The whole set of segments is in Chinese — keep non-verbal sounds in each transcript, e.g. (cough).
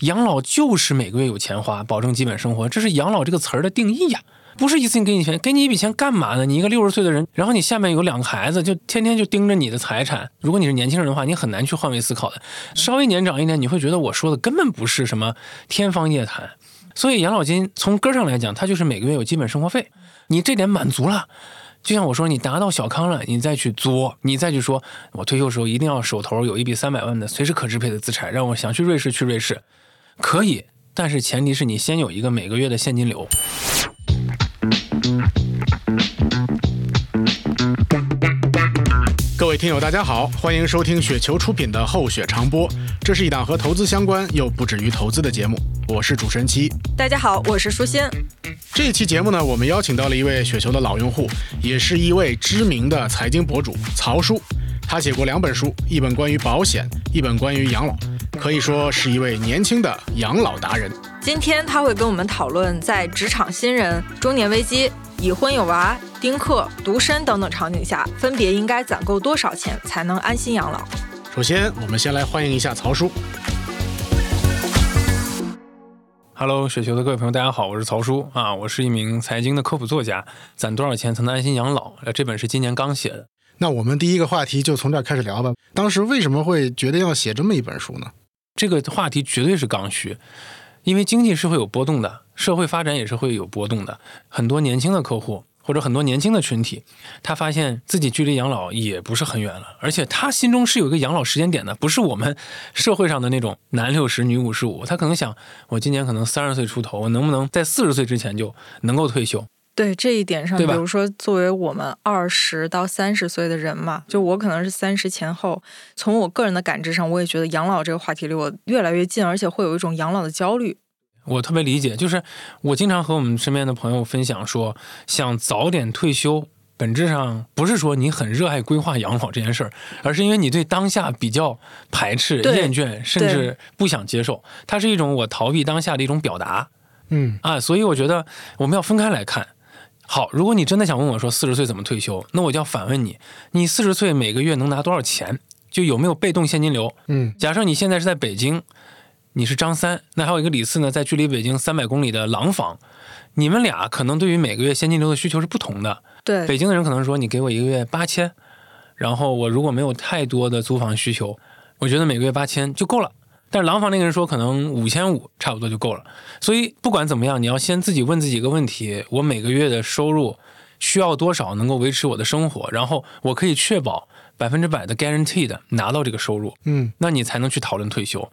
养老就是每个月有钱花，保证基本生活，这是养老这个词儿的定义呀。不是一次性给你钱，给你一笔钱干嘛呢？你一个六十岁的人，然后你下面有两个孩子，就天天就盯着你的财产。如果你是年轻人的话，你很难去换位思考的。稍微年长一点，你会觉得我说的根本不是什么天方夜谭。所以养老金从根上来讲，它就是每个月有基本生活费，你这点满足了。就像我说，你达到小康了，你再去作，你再去说，我退休时候一定要手头有一笔三百万的随时可支配的资产，让我想去瑞士去瑞士，可以，但是前提是你先有一个每个月的现金流。各位听友，大家好，欢迎收听雪球出品的《厚雪长播》，这是一档和投资相关又不止于投资的节目，我是主持人七。大家好，我是舒心。这一期节目呢，我们邀请到了一位雪球的老用户，也是一位知名的财经博主曹叔。他写过两本书，一本关于保险，一本关于养老，可以说是一位年轻的养老达人。今天他会跟我们讨论，在职场新人、中年危机、已婚有娃。丁克、独身等等场景下，分别应该攒够多少钱才能安心养老？首先，我们先来欢迎一下曹叔。Hello，雪球的各位朋友，大家好，我是曹叔啊，我是一名财经的科普作家。攒多少钱才能安心养老？呃，这本是今年刚写的。那我们第一个话题就从这儿开始聊吧。当时为什么会决定要写这么一本书呢？这个话题绝对是刚需，因为经济是会有波动的，社会发展也是会有波动的。很多年轻的客户。或者很多年轻的群体，他发现自己距离养老也不是很远了，而且他心中是有一个养老时间点的，不是我们 (laughs) 社会上的那种男六十女五十五。他可能想，我今年可能三十岁出头，我能不能在四十岁之前就能够退休？对这一点上，比如说作为我们二十到三十岁的人嘛，就我可能是三十前后，从我个人的感知上，我也觉得养老这个话题离我越来越近，而且会有一种养老的焦虑。我特别理解，就是我经常和我们身边的朋友分享说，想早点退休，本质上不是说你很热爱规划养老这件事儿，而是因为你对当下比较排斥、厌倦，甚至不想接受。它是一种我逃避当下的一种表达。嗯啊，所以我觉得我们要分开来看。好，如果你真的想问我说四十岁怎么退休，那我就要反问你：你四十岁每个月能拿多少钱？就有没有被动现金流？嗯，假设你现在是在北京。你是张三，那还有一个李四呢，在距离北京三百公里的廊坊，你们俩可能对于每个月现金流的需求是不同的。对，北京的人可能说你给我一个月八千，然后我如果没有太多的租房需求，我觉得每个月八千就够了。但是廊坊那个人说可能五千五差不多就够了。所以不管怎么样，你要先自己问自己一个问题：我每个月的收入需要多少能够维持我的生活？然后我可以确保百分之百的 guaranteed 拿到这个收入，嗯，那你才能去讨论退休。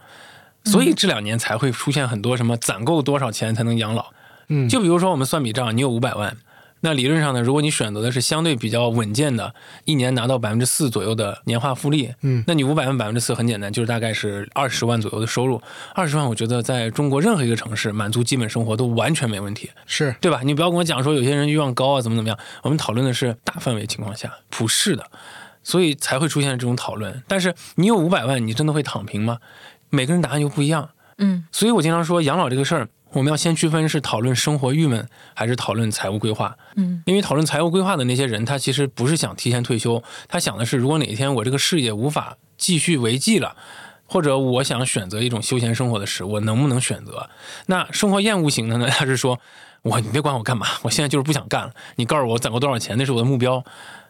所以这两年才会出现很多什么攒够多少钱才能养老，嗯，就比如说我们算笔账，你有五百万，那理论上呢，如果你选择的是相对比较稳健的，一年拿到百分之四左右的年化复利，嗯，那你五百万百分之四很简单，就是大概是二十万左右的收入，二十万我觉得在中国任何一个城市满足基本生活都完全没问题，是对吧？你不要跟我讲说有些人欲望高啊怎么怎么样，我们讨论的是大范围情况下普世的，所以才会出现这种讨论。但是你有五百万，你真的会躺平吗？每个人答案又不一样。嗯，所以我经常说，养老这个事儿，我们要先区分是讨论生活郁闷，还是讨论财务规划。嗯，因为讨论财务规划的那些人，他其实不是想提前退休，他想的是，如果哪一天我这个事业无法继续维系了，或者我想选择一种休闲生活的时，我能不能选择？那生活厌恶型的呢？他是说，我你别管我干嘛，我现在就是不想干了。你告诉我攒够多少钱，那是我的目标。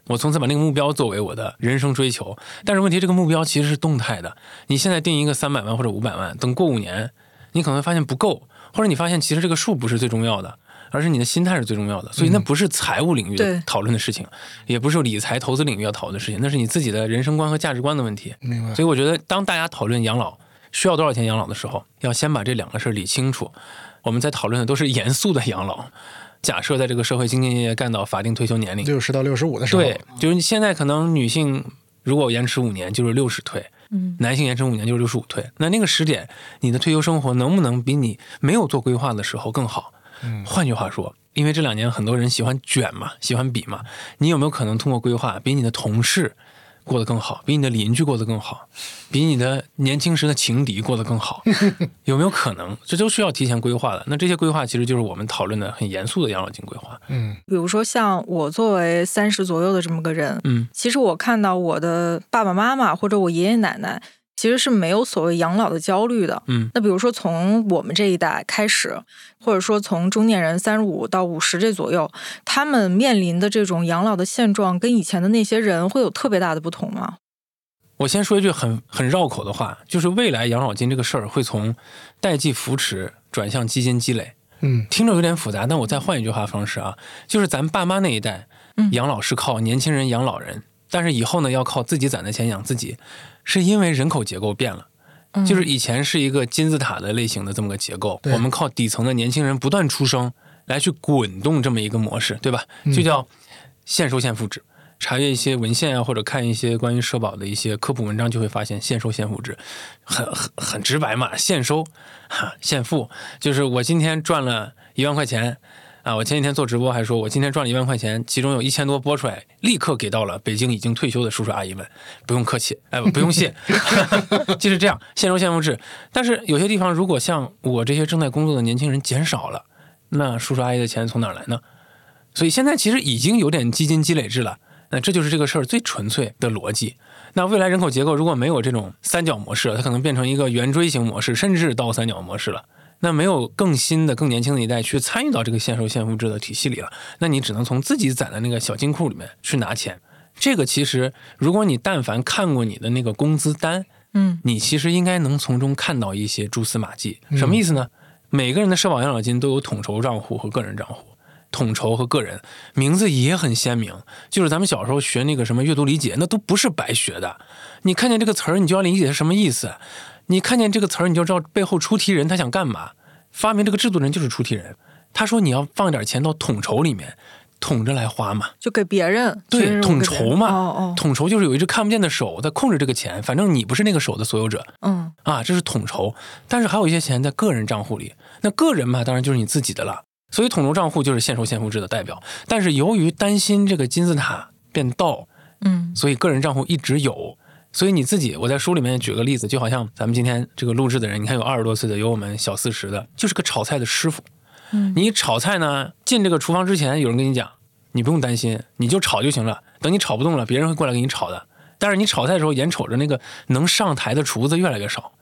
我从此把那个目标作为我的人生追求，但是问题这个目标其实是动态的。你现在定一个三百万或者五百万，等过五年，你可能会发现不够，或者你发现其实这个数不是最重要的，而是你的心态是最重要的。所以那不是财务领域的讨论的事情，也不是理财投资领域要讨论的事情，那是你自己的人生观和价值观的问题。明白。所以我觉得，当大家讨论养老需要多少钱养老的时候，要先把这两个事儿理清楚。我们在讨论的都是严肃的养老。假设在这个社会兢兢业业干到法定退休年龄，六十到六十五的时候，对，就是现在可能女性如果延迟五年就是六十退，嗯，男性延迟五年就是六十五退。那那个时点，你的退休生活能不能比你没有做规划的时候更好？嗯，换句话说，因为这两年很多人喜欢卷嘛，喜欢比嘛，你有没有可能通过规划比你的同事？过得更好，比你的邻居过得更好，比你的年轻时的情敌过得更好，(laughs) 有没有可能？这都需要提前规划的。那这些规划其实就是我们讨论的很严肃的养老金规划。嗯，比如说像我作为三十左右的这么个人，嗯，其实我看到我的爸爸妈妈或者我爷爷奶奶其实是没有所谓养老的焦虑的。嗯，那比如说从我们这一代开始，或者说从中年人三十五到五十这左右，他们面临的这种养老的现状，跟以前的那些人会有特别大的不同吗？我先说一句很很绕口的话，就是未来养老金这个事儿会从代际扶持转向基金积累。嗯，听着有点复杂，但我再换一句话方式啊，就是咱爸妈那一代，养老是靠年轻人养老人，但是以后呢要靠自己攒的钱养自己，是因为人口结构变了。就是以前是一个金字塔的类型的这么个结构，我们靠底层的年轻人不断出生来去滚动这么一个模式，对吧？就叫现收现复制。查阅一些文献啊，或者看一些关于社保的一些科普文章，就会发现现收现付制，很很很直白嘛，现收哈现付，就是我今天赚了一万块钱啊，我前几天做直播还说，我今天赚了一万块钱，其中有一千多拨出来，立刻给到了北京已经退休的叔叔阿姨们，不用客气，哎，不用谢，(laughs) 就是这样，现收现付制。但是有些地方，如果像我这些正在工作的年轻人减少了，那叔叔阿姨的钱从哪儿来呢？所以现在其实已经有点基金积累制了。那这就是这个事儿最纯粹的逻辑。那未来人口结构如果没有这种三角模式，它可能变成一个圆锥形模式，甚至倒三角模式了。那没有更新的、更年轻的一代去参与到这个现收现付制的体系里了，那你只能从自己攒的那个小金库里面去拿钱。这个其实，如果你但凡看过你的那个工资单，嗯，你其实应该能从中看到一些蛛丝马迹。什么意思呢？每个人的社保养老金都有统筹账户和个人账户。统筹和个人名字也很鲜明，就是咱们小时候学那个什么阅读理解，那都不是白学的。你看见这个词儿，你就要理解是什么意思；你看见这个词儿，你就知道背后出题人他想干嘛。发明这个制度的人就是出题人，他说你要放点钱到统筹里面，统着来花嘛，就给别人对统筹嘛。哦哦，统筹就是有一只看不见的手在控制这个钱，反正你不是那个手的所有者。嗯啊，这是统筹，但是还有一些钱在个人账户里，那个人嘛，当然就是你自己的了。所以统筹账户就是现收现付制的代表，但是由于担心这个金字塔变倒，嗯，所以个人账户一直有。所以你自己，我在书里面举个例子，就好像咱们今天这个录制的人，你看有二十多岁的，有我们小四十的，就是个炒菜的师傅。嗯，你炒菜呢，进这个厨房之前，有人跟你讲，你不用担心，你就炒就行了。等你炒不动了，别人会过来给你炒的。但是你炒菜的时候，眼瞅着那个能上台的厨子越来越少。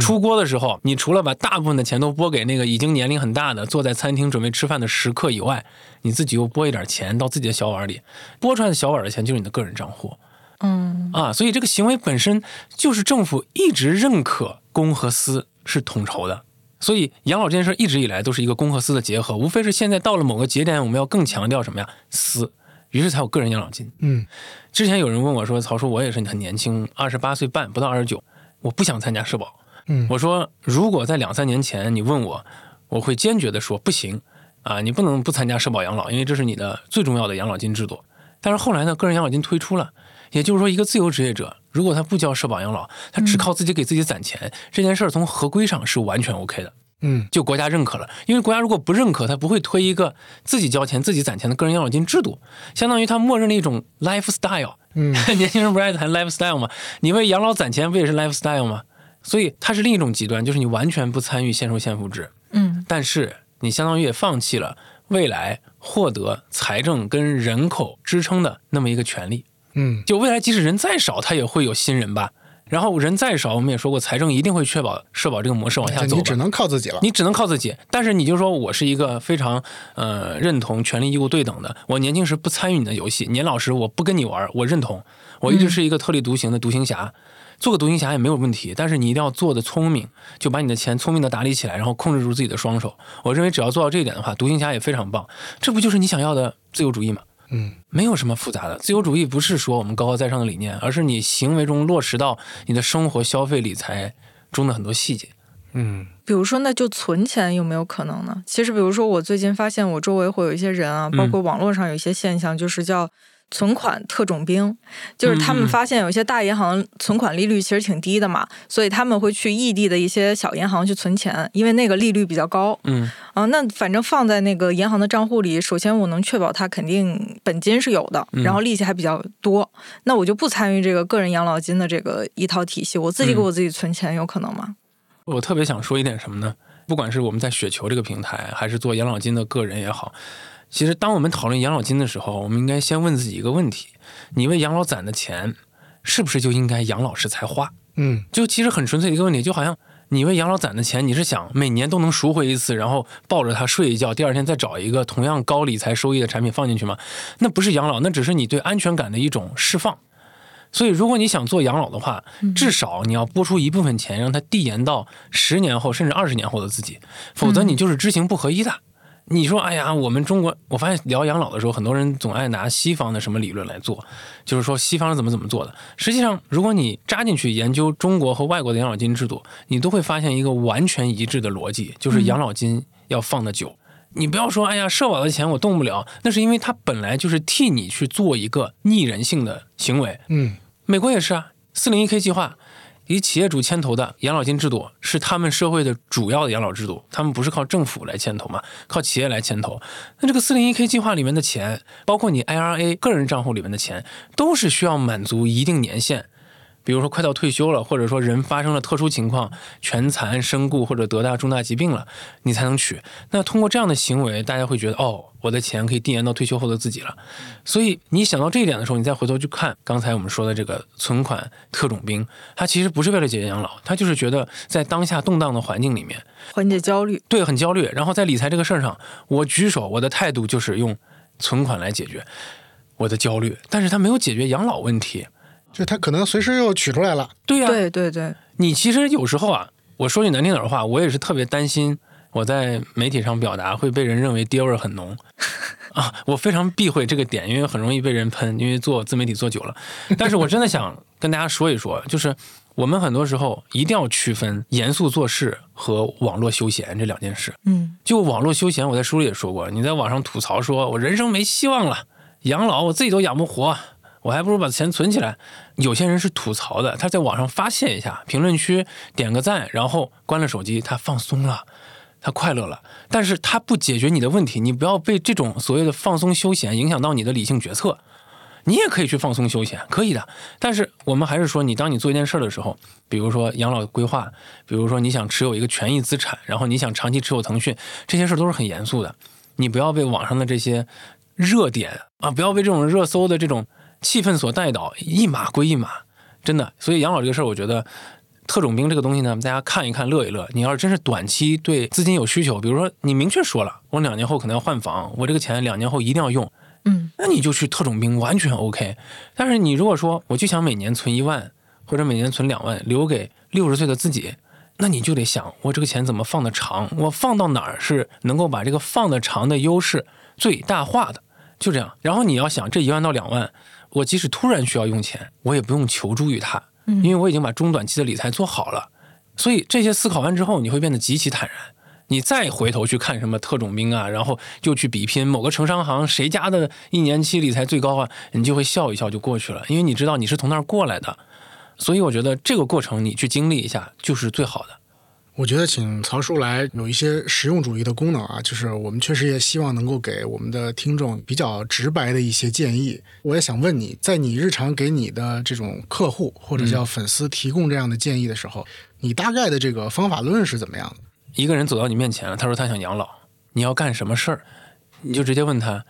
出锅的时候，你除了把大部分的钱都拨给那个已经年龄很大的坐在餐厅准备吃饭的食客以外，你自己又拨一点钱到自己的小碗里，拨出来的小碗的钱就是你的个人账户。嗯啊，所以这个行为本身就是政府一直认可公和私是统筹的，所以养老这件事一直以来都是一个公和私的结合，无非是现在到了某个节点，我们要更强调什么呀？私，于是才有个人养老金。嗯，之前有人问我说：“曹叔，我也是很年轻，二十八岁半，不到二十九，我不想参加社保。”嗯，我说，如果在两三年前你问我，我会坚决的说不行啊，你不能不参加社保养老，因为这是你的最重要的养老金制度。但是后来呢，个人养老金推出了，也就是说，一个自由职业者如果他不交社保养老，他只靠自己给自己攒钱，这件事儿从合规上是完全 OK 的。嗯，就国家认可了，因为国家如果不认可，他不会推一个自己交钱、自己攒钱的个人养老金制度，相当于他默认了一种 lifestyle。嗯，(laughs) 年轻人不是爱谈 lifestyle 吗？你为养老攒钱不也是 lifestyle 吗？所以它是另一种极端，就是你完全不参与现收现付制，嗯，但是你相当于也放弃了未来获得财政跟人口支撑的那么一个权利，嗯，就未来即使人再少，他也会有新人吧。然后人再少，我们也说过，财政一定会确保社保这个模式往下走。你只能靠自己了，你只能靠自己。但是你就说我是一个非常呃认同权利义务对等的，我年轻时不参与你的游戏，年老时我不跟你玩，我认同，我一直是一个特立独行的独行侠。做个独行侠也没有问题，但是你一定要做的聪明，就把你的钱聪明的打理起来，然后控制住自己的双手。我认为只要做到这一点的话，独行侠也非常棒。这不就是你想要的自由主义吗？嗯，没有什么复杂的。自由主义不是说我们高高在上的理念，而是你行为中落实到你的生活、消费、理财中的很多细节。嗯，比如说，那就存钱有没有可能呢？其实，比如说，我最近发现我周围会有一些人啊，包括网络上有一些现象，就是叫。存款特种兵，就是他们发现有些大银行存款利率其实挺低的嘛，所以他们会去异地的一些小银行去存钱，因为那个利率比较高。嗯，啊，那反正放在那个银行的账户里，首先我能确保它肯定本金是有的，然后利息还比较多，那我就不参与这个个人养老金的这个一套体系，我自己给我自己存钱，有可能吗？我特别想说一点什么呢？不管是我们在雪球这个平台，还是做养老金的个人也好。其实，当我们讨论养老金的时候，我们应该先问自己一个问题：你为养老攒的钱，是不是就应该养老时才花？嗯，就其实很纯粹的一个问题，就好像你为养老攒的钱，你是想每年都能赎回一次，然后抱着它睡一觉，第二天再找一个同样高理财收益的产品放进去吗？那不是养老，那只是你对安全感的一种释放。所以，如果你想做养老的话，至少你要拨出一部分钱，让它递延到十年后甚至二十年后的自己，否则你就是知行不合一的。你说，哎呀，我们中国，我发现聊养老的时候，很多人总爱拿西方的什么理论来做，就是说西方是怎么怎么做的。实际上，如果你扎进去研究中国和外国的养老金制度，你都会发现一个完全一致的逻辑，就是养老金要放的久。你不要说，哎呀，社保的钱我动不了，那是因为它本来就是替你去做一个逆人性的行为。嗯，美国也是啊，四零一 K 计划。以企业主牵头的养老金制度是他们社会的主要的养老制度，他们不是靠政府来牵头嘛，靠企业来牵头。那这个四零一 K 计划里面的钱，包括你 IRA 个人账户里面的钱，都是需要满足一定年限。比如说快到退休了，或者说人发生了特殊情况，全残、身故或者得大重大疾病了，你才能取。那通过这样的行为，大家会觉得哦，我的钱可以递延到退休后的自己了。所以你想到这一点的时候，你再回头去看刚才我们说的这个存款特种兵，他其实不是为了解决养老，他就是觉得在当下动荡的环境里面缓解焦虑，对，很焦虑。然后在理财这个事儿上，我举手，我的态度就是用存款来解决我的焦虑，但是他没有解决养老问题。就他可能随时又取出来了，对呀，对对对。你其实有时候啊，我说句难听点的话，我也是特别担心我在媒体上表达会被人认为爹味儿很浓 (laughs) 啊，我非常避讳这个点，因为很容易被人喷，因为做自媒体做久了。但是我真的想跟大家说一说，就是我们很多时候一定要区分严肃做事和网络休闲这两件事。嗯，就网络休闲，我在书里也说过，你在网上吐槽说我人生没希望了，养老我自己都养不活。我还不如把钱存起来。有些人是吐槽的，他在网上发泄一下，评论区点个赞，然后关了手机，他放松了，他快乐了。但是他不解决你的问题，你不要被这种所谓的放松休闲影响到你的理性决策。你也可以去放松休闲，可以的。但是我们还是说，你当你做一件事儿的时候，比如说养老规划，比如说你想持有一个权益资产，然后你想长期持有腾讯，这些事儿都是很严肃的。你不要被网上的这些热点啊，不要被这种热搜的这种。气氛所带导，一码归一码，真的。所以养老这个事儿，我觉得特种兵这个东西呢，大家看一看，乐一乐。你要是真是短期对资金有需求，比如说你明确说了，我两年后可能要换房，我这个钱两年后一定要用，嗯，那你就去特种兵，完全 OK。但是你如果说我就想每年存一万，或者每年存两万，留给六十岁的自己，那你就得想，我这个钱怎么放得长？我放到哪儿是能够把这个放得长的优势最大化的？就这样。然后你要想这一万到两万。我即使突然需要用钱，我也不用求助于他，因为我已经把中短期的理财做好了。所以这些思考完之后，你会变得极其坦然。你再回头去看什么特种兵啊，然后又去比拼某个城商行谁家的一年期理财最高啊，你就会笑一笑就过去了，因为你知道你是从那儿过来的。所以我觉得这个过程你去经历一下就是最好的。我觉得请曹叔来有一些实用主义的功能啊，就是我们确实也希望能够给我们的听众比较直白的一些建议。我也想问你在你日常给你的这种客户或者叫粉丝提供这样的建议的时候，你大概的这个方法论是怎么样的？一个人走到你面前了，他说他想养老，你要干什么事儿，你就直接问他，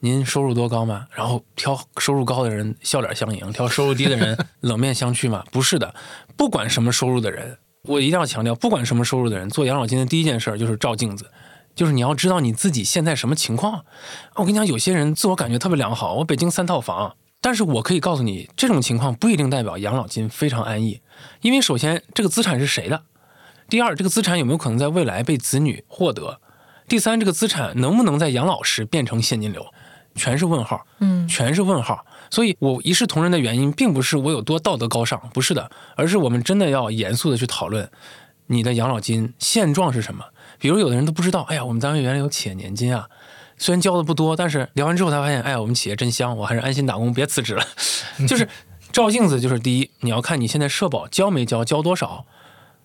您收入多高吗？然后挑收入高的人笑脸相迎，挑收入低的人 (laughs) 冷面相觑吗？不是的，不管什么收入的人。我一定要强调，不管什么收入的人，做养老金的第一件事就是照镜子，就是你要知道你自己现在什么情况。我跟你讲，有些人自我感觉特别良好，我北京三套房，但是我可以告诉你，这种情况不一定代表养老金非常安逸。因为首先，这个资产是谁的？第二，这个资产有没有可能在未来被子女获得？第三，这个资产能不能在养老时变成现金流？全是问号，嗯，全是问号。所以，我一视同仁的原因，并不是我有多道德高尚，不是的，而是我们真的要严肃的去讨论你的养老金现状是什么。比如，有的人都不知道，哎呀，我们单位原来有企业年金啊，虽然交的不多，但是聊完之后才发现，哎呀，我们企业真香，我还是安心打工，别辞职了。就是照镜子，就是第一，你要看你现在社保交没交，交多少；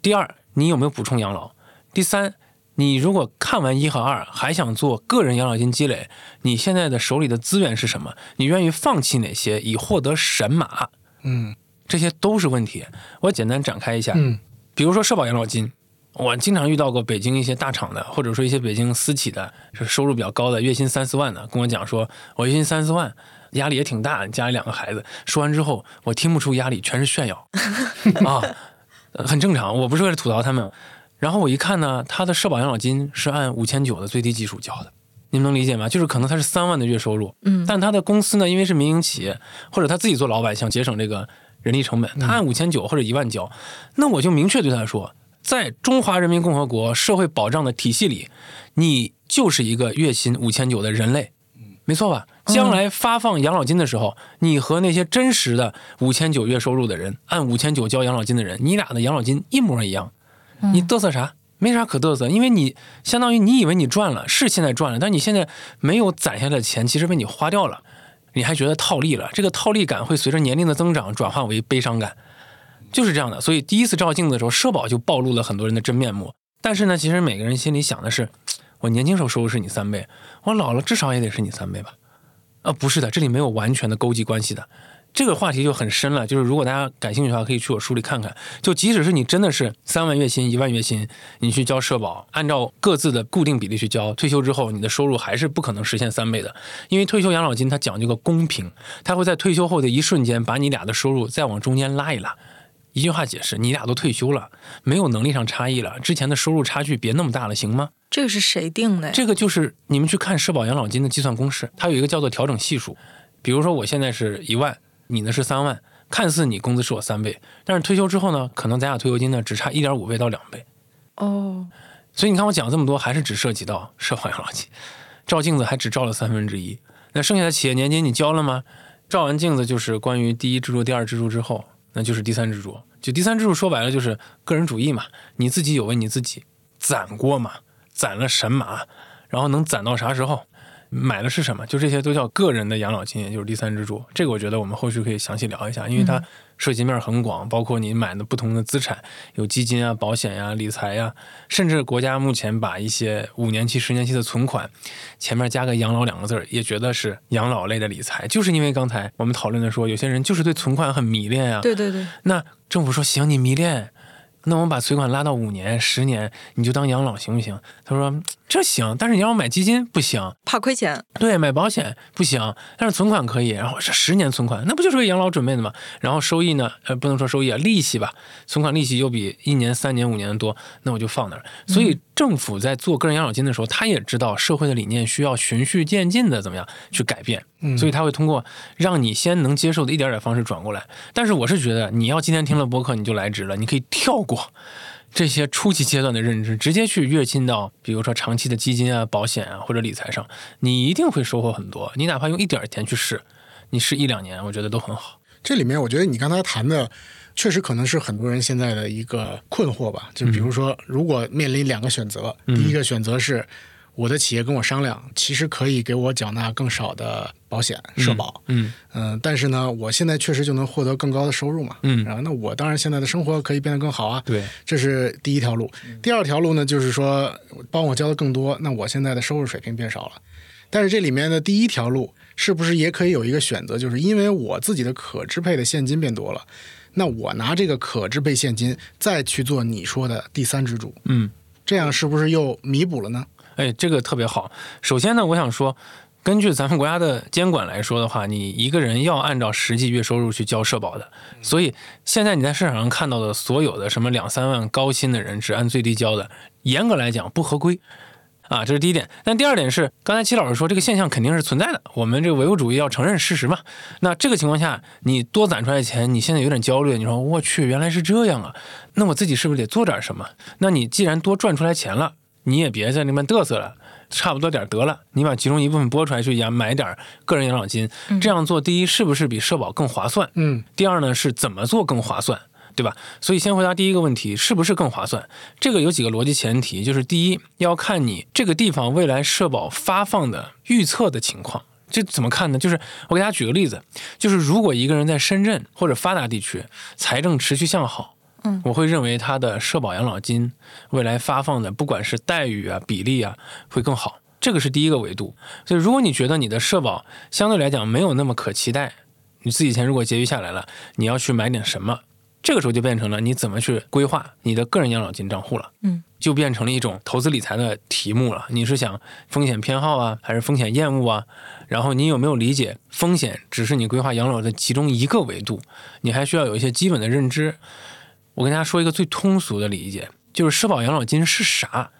第二，你有没有补充养老；第三。你如果看完一和二，还想做个人养老金积累，你现在的手里的资源是什么？你愿意放弃哪些以获得神马？嗯，这些都是问题。我简单展开一下。嗯，比如说社保养老金，我经常遇到过北京一些大厂的，或者说一些北京私企的，是收入比较高的，月薪三四万的，跟我讲说，我月薪三四万，压力也挺大，家里两个孩子。说完之后，我听不出压力，全是炫耀啊，很正常。我不是为了吐槽他们。然后我一看呢，他的社保养老金是按五千九的最低基数交的，你们能理解吗？就是可能他是三万的月收入，嗯，但他的公司呢，因为是民营企业或者他自己做老板，想节省这个人力成本，他按五千九或者一万交。那我就明确对他说，在中华人民共和国社会保障的体系里，你就是一个月薪五千九的人类，没错吧？将来发放养老金的时候，你和那些真实的五千九月收入的人，按五千九交养老金的人，你俩的养老金一模一样。你嘚瑟啥？没啥可嘚瑟，因为你相当于你以为你赚了，是现在赚了，但你现在没有攒下的钱，其实被你花掉了，你还觉得套利了。这个套利感会随着年龄的增长转化为悲伤感，就是这样的。所以第一次照镜子的时候，社保就暴露了很多人的真面目。但是呢，其实每个人心里想的是，我年轻时候收入是你三倍，我老了至少也得是你三倍吧？啊，不是的，这里没有完全的勾稽关系的。这个话题就很深了，就是如果大家感兴趣的话，可以去我书里看看。就即使是你真的是三万月薪、一万月薪，你去交社保，按照各自的固定比例去交，退休之后你的收入还是不可能实现三倍的，因为退休养老金它讲究个公平，它会在退休后的一瞬间把你俩的收入再往中间拉一拉。一句话解释，你俩都退休了，没有能力上差异了，之前的收入差距别那么大了，行吗？这个是谁定的？这个就是你们去看社保养老金的计算公式，它有一个叫做调整系数，比如说我现在是一万。你呢是三万，看似你工资是我三倍，但是退休之后呢，可能咱俩退休金呢只差一点五倍到两倍。哦，所以你看我讲这么多，还是只涉及到社保养老金，照镜子还只照了三分之一。那剩下的企业年金你交了吗？照完镜子就是关于第一支柱、第二支柱之后，那就是第三支柱。就第三支柱说白了就是个人主义嘛，你自己有为你自己攒过吗？攒了神马，然后能攒到啥时候？买的是什么？就这些都叫个人的养老金，也就是第三支柱。这个我觉得我们后续可以详细聊一下，因为它涉及面很广，包括你买的不同的资产，有基金啊、保险呀、理财呀，甚至国家目前把一些五年期、十年期的存款前面加个养老两个字儿，也觉得是养老类的理财，就是因为刚才我们讨论的说，有些人就是对存款很迷恋啊。对对对。那政府说行，你迷恋。那我们把存款拉到五年、十年，你就当养老行不行？他说这行，但是你让我买基金不行，怕亏钱。对，买保险不行，但是存款可以。然后是十年存款，那不就是为养老准备的吗？然后收益呢？呃，不能说收益啊，利息吧。存款利息又比一年、三年、五年的多，那我就放那儿。所以政府在做个人养老金的时候，他也知道社会的理念需要循序渐进的怎么样去改变。所以他会通过让你先能接受的一点点方式转过来。但是我是觉得，你要今天听了播客你就来值了，你可以跳过这些初级阶段的认知，直接去跃进到比如说长期的基金啊、保险啊或者理财上，你一定会收获很多。你哪怕用一点钱去试，你试一两年，我觉得都很好。这里面我觉得你刚才谈的，确实可能是很多人现在的一个困惑吧。就比如说，如果面临两个选择，第一个选择是。我的企业跟我商量，其实可以给我缴纳更少的保险社保，嗯。嗯，但是呢，我现在确实就能获得更高的收入嘛，嗯，然后那我当然现在的生活可以变得更好啊，对，这是第一条路。第二条路呢，就是说帮我交的更多，那我现在的收入水平变少了。但是这里面的第一条路是不是也可以有一个选择，就是因为我自己的可支配的现金变多了，那我拿这个可支配现金再去做你说的第三支柱，嗯，这样是不是又弥补了呢？哎，这个特别好。首先呢，我想说，根据咱们国家的监管来说的话，你一个人要按照实际月收入去交社保的。所以现在你在市场上看到的所有的什么两三万高薪的人只按最低交的，严格来讲不合规啊，这是第一点。但第二点是，刚才齐老师说这个现象肯定是存在的，我们这个唯物主义要承认事实嘛。那这个情况下，你多攒出来的钱，你现在有点焦虑，你说我去，原来是这样啊，那我自己是不是得做点什么？那你既然多赚出来钱了。你也别在那边嘚瑟了，差不多点得了。你把其中一部分拨出来去养买点个人养老金，这样做第一是不是比社保更划算？嗯。第二呢是怎么做更划算，对吧？所以先回答第一个问题，是不是更划算？这个有几个逻辑前提，就是第一要看你这个地方未来社保发放的预测的情况。这怎么看呢？就是我给大家举个例子，就是如果一个人在深圳或者发达地区，财政持续向好。嗯，我会认为他的社保养老金未来发放的，不管是待遇啊、比例啊，会更好。这个是第一个维度。所以，如果你觉得你的社保相对来讲没有那么可期待，你自己钱如果结余下来了，你要去买点什么，这个时候就变成了你怎么去规划你的个人养老金账户了。嗯，就变成了一种投资理财的题目了。你是想风险偏好啊，还是风险厌恶啊？然后你有没有理解风险只是你规划养老的其中一个维度？你还需要有一些基本的认知。我跟大家说一个最通俗的理解，就是社保养老金是啥？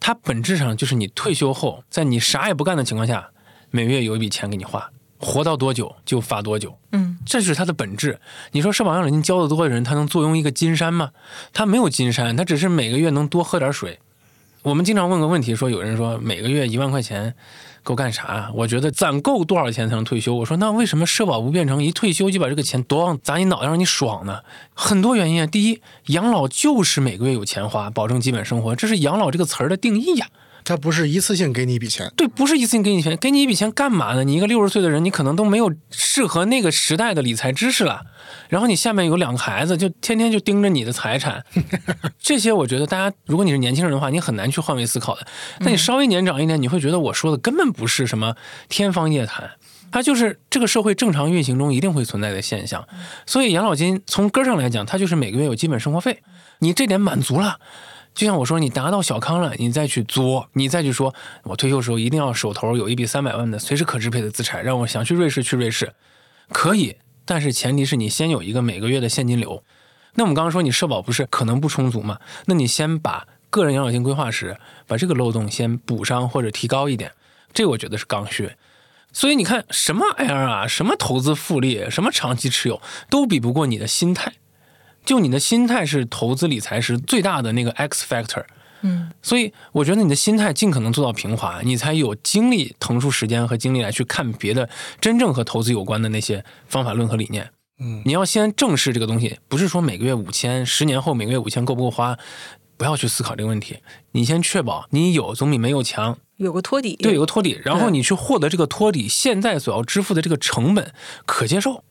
它本质上就是你退休后，在你啥也不干的情况下，每月有一笔钱给你花，活到多久就发多久。嗯，这是它的本质。你说社保养老金交的多的人，他能坐拥一个金山吗？他没有金山，他只是每个月能多喝点水。我们经常问个问题，说有人说每个月一万块钱。够干啥？我觉得攒够多少钱才能退休？我说那为什么社保不变成一退休就把这个钱多往砸你脑袋让你爽呢？很多原因啊。第一，养老就是每个月有钱花，保证基本生活，这是养老这个词儿的定义呀。他不是一次性给你一笔钱，对，不是一次性给你钱，给你一笔钱干嘛呢？你一个六十岁的人，你可能都没有适合那个时代的理财知识了。然后你下面有两个孩子，就天天就盯着你的财产，(laughs) 这些我觉得大家，如果你是年轻人的话，你很难去换位思考的。但你稍微年长一点，你会觉得我说的根本不是什么天方夜谭，它就是这个社会正常运行中一定会存在的现象。所以养老金从根上来讲，它就是每个月有基本生活费，你这点满足了。就像我说，你达到小康了，你再去作，你再去说，我退休时候一定要手头有一笔三百万的随时可支配的资产，让我想去瑞士去瑞士，可以，但是前提是你先有一个每个月的现金流。那我们刚刚说你社保不是可能不充足吗？那你先把个人养老金规划时把这个漏洞先补上或者提高一点，这我觉得是刚需。所以你看，什么 L 啊，什么投资复利，什么长期持有，都比不过你的心态。就你的心态是投资理财时最大的那个 X factor，嗯，所以我觉得你的心态尽可能做到平滑，你才有精力腾出时间和精力来去看别的真正和投资有关的那些方法论和理念。嗯，你要先正视这个东西，不是说每个月五千，十年后每个月五千够不够花，不要去思考这个问题。你先确保你有总比没有强，有个托底，对，有个托底，然后你去获得这个托底，现在所要支付的这个成本可接受。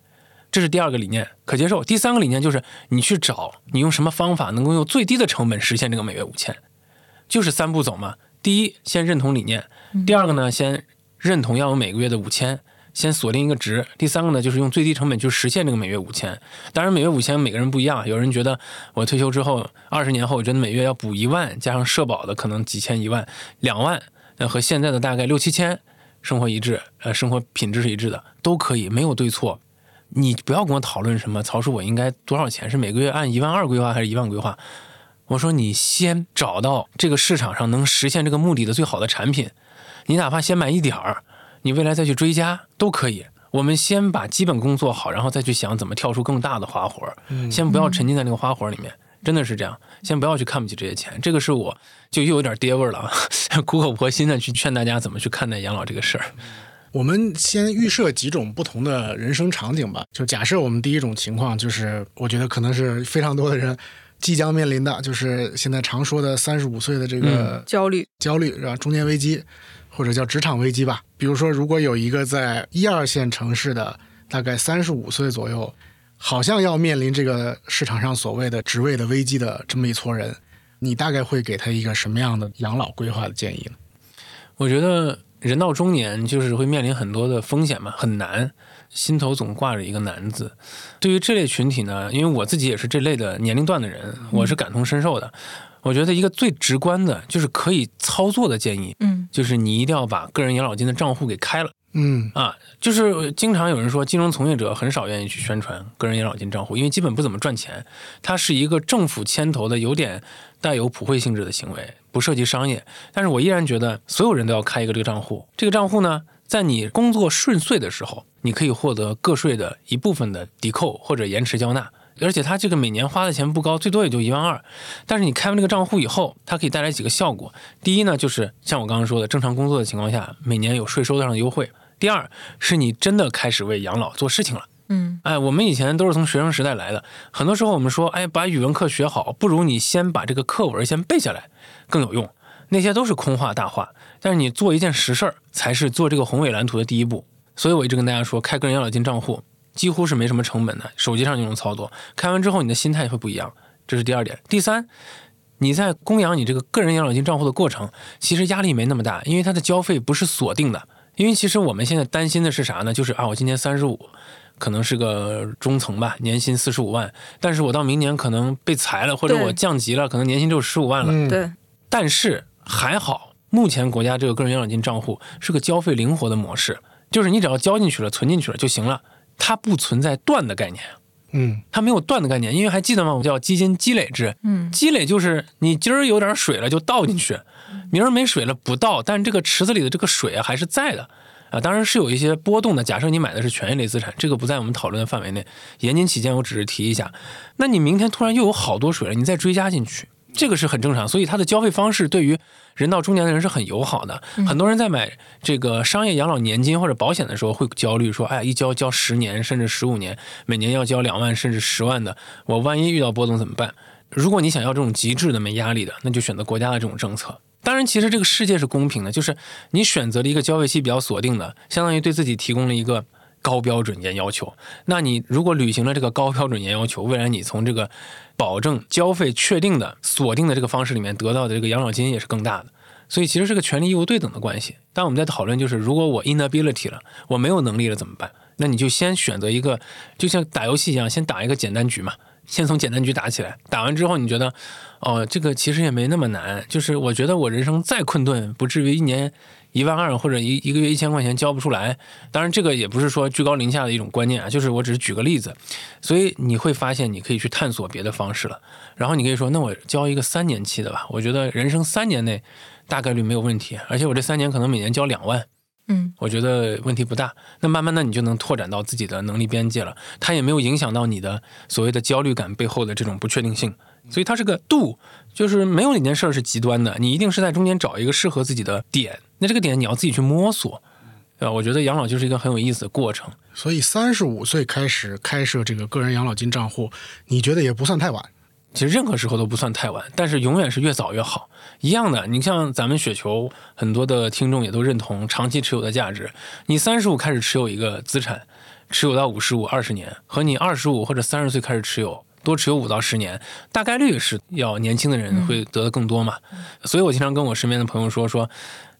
这是第二个理念，可接受。第三个理念就是你去找你用什么方法能够用最低的成本实现这个每月五千，就是三步走嘛。第一，先认同理念；第二个呢，先认同要有每个月的五千，先锁定一个值；第三个呢，就是用最低成本去实现这个每月五千。当然，每月五千每个人不一样，有人觉得我退休之后二十年后，我觉得每月要补一万，加上社保的可能几千一万两万，那和现在的大概六七千，生活一致，呃，生活品质是一致的，都可以，没有对错。你不要跟我讨论什么曹叔，我应该多少钱？是每个月按一万二规划还是一万规划？我说你先找到这个市场上能实现这个目的的最好的产品，你哪怕先买一点儿，你未来再去追加都可以。我们先把基本功做好，然后再去想怎么跳出更大的花活儿。先不要沉浸在那个花活里面，真的是这样。先不要去看不起这些钱，这个是我就又有点爹味儿了，(laughs) 苦口婆心的去劝大家怎么去看待养老这个事儿。我们先预设几种不同的人生场景吧。就假设我们第一种情况，就是我觉得可能是非常多的人即将面临的，就是现在常说的三十五岁的这个焦虑，焦虑是吧？中年危机，或者叫职场危机吧。比如说，如果有一个在一二线城市的，大概三十五岁左右，好像要面临这个市场上所谓的职位的危机的这么一撮人，你大概会给他一个什么样的养老规划的建议呢？我觉得。人到中年，就是会面临很多的风险嘛，很难，心头总挂着一个难字。对于这类群体呢，因为我自己也是这类的年龄段的人，我是感同身受的。我觉得一个最直观的，就是可以操作的建议，嗯，就是你一定要把个人养老金的账户给开了。嗯啊，就是经常有人说，金融从业者很少愿意去宣传个人养老金账户，因为基本不怎么赚钱。它是一个政府牵头的，有点带有普惠性质的行为，不涉及商业。但是我依然觉得，所有人都要开一个这个账户。这个账户呢，在你工作顺遂的时候，你可以获得个税的一部分的抵扣或者延迟交纳。而且它这个每年花的钱不高，最多也就一万二。但是你开完这个账户以后，它可以带来几个效果。第一呢，就是像我刚刚说的，正常工作的情况下，每年有税收上的优惠。第二是你真的开始为养老做事情了，嗯，哎，我们以前都是从学生时代来的，很多时候我们说，哎，把语文课学好，不如你先把这个课文先背下来更有用，那些都是空话大话，但是你做一件实事儿才是做这个宏伟蓝图的第一步。所以我一直跟大家说，开个人养老金账户几乎是没什么成本的，手机上就能操作，开完之后你的心态会不一样，这是第二点。第三，你在供养你这个个人养老金账户的过程，其实压力没那么大，因为它的交费不是锁定的。因为其实我们现在担心的是啥呢？就是啊，我今年三十五，可能是个中层吧，年薪四十五万，但是我到明年可能被裁了，或者我降级了，可能年薪就十五万了。对，但是还好，目前国家这个个人养老金账户是个交费灵活的模式，就是你只要交进去了、存进去了就行了，它不存在断的概念。嗯，它没有断的概念，因为还记得吗？我们叫基金积累制。嗯，积累就是你今儿有点水了就倒进去，明儿没水了不倒，但这个池子里的这个水啊还是在的啊。当然是有一些波动的。假设你买的是权益类资产，这个不在我们讨论的范围内。严谨起见，我只是提一下。那你明天突然又有好多水了，你再追加进去。这个是很正常，所以它的交费方式对于人到中年的人是很友好的。很多人在买这个商业养老年金或者保险的时候会焦虑，说：“哎，一交交十年甚至十五年，每年要交两万甚至十万的，我万一遇到波动怎么办？”如果你想要这种极致的没压力的，那就选择国家的这种政策。当然，其实这个世界是公平的，就是你选择了一个交费期比较锁定的，相当于对自己提供了一个。高标准严要求，那你如果履行了这个高标准严要求，未来你从这个保证交费确定的锁定的这个方式里面得到的这个养老金也是更大的。所以其实是个权利义务对等的关系。但我们在讨论就是，如果我 inability 了，我没有能力了怎么办？那你就先选择一个，就像打游戏一样，先打一个简单局嘛，先从简单局打起来。打完之后，你觉得，哦，这个其实也没那么难。就是我觉得我人生再困顿，不至于一年。一万二或者一一个月一千块钱交不出来，当然这个也不是说居高临下的一种观念啊，就是我只是举个例子，所以你会发现你可以去探索别的方式了。然后你可以说，那我交一个三年期的吧，我觉得人生三年内大概率没有问题，而且我这三年可能每年交两万，嗯，我觉得问题不大。那慢慢的你就能拓展到自己的能力边界了，它也没有影响到你的所谓的焦虑感背后的这种不确定性。所以它是个度，就是没有哪件事儿是极端的，你一定是在中间找一个适合自己的点。那这个点你要自己去摸索，对吧？我觉得养老就是一个很有意思的过程。所以三十五岁开始开设这个个人养老金账户，你觉得也不算太晚。其实任何时候都不算太晚，但是永远是越早越好。一样的，你像咱们雪球很多的听众也都认同长期持有的价值。你三十五开始持有一个资产，持有到五十五二十年，和你二十五或者三十岁开始持有。多持有五到十年，大概率是要年轻的人会得的更多嘛。所以我经常跟我身边的朋友说说，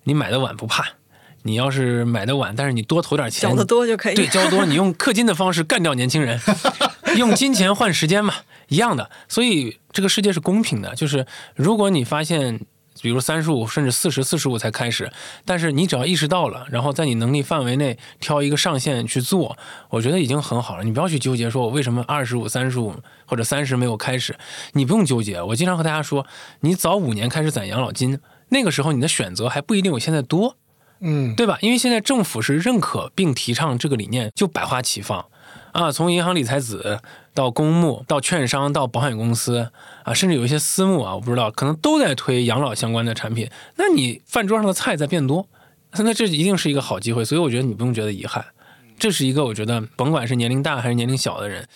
你买的晚不怕，你要是买的晚，但是你多投点钱，交的多就可以。对，交多，你用氪金的方式干掉年轻人，(laughs) 用金钱换时间嘛，一样的。所以这个世界是公平的，就是如果你发现。比如三十五甚至四十四十五才开始，但是你只要意识到了，然后在你能力范围内挑一个上限去做，我觉得已经很好了。你不要去纠结说我为什么二十五、三十五或者三十没有开始，你不用纠结。我经常和大家说，你早五年开始攒养老金，那个时候你的选择还不一定有现在多，嗯，对吧？因为现在政府是认可并提倡这个理念，就百花齐放。啊，从银行理财子到公募，到券商，到保险公司啊，甚至有一些私募啊，我不知道，可能都在推养老相关的产品。那你饭桌上的菜在变多，那这一定是一个好机会。所以我觉得你不用觉得遗憾，这是一个我觉得甭管是年龄大还是年龄小的人，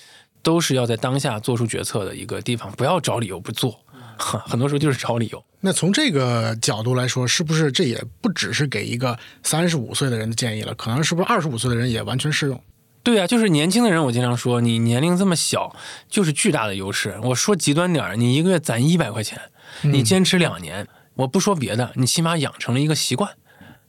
都是要在当下做出决策的一个地方。不要找理由不做，很多时候就是找理由。那从这个角度来说，是不是这也不只是给一个三十五岁的人的建议了？可能是不是二十五岁的人也完全适用？对啊，就是年轻的人，我经常说，你年龄这么小，就是巨大的优势。我说极端点儿，你一个月攒一百块钱，你坚持两年，我不说别的，你起码养成了一个习惯。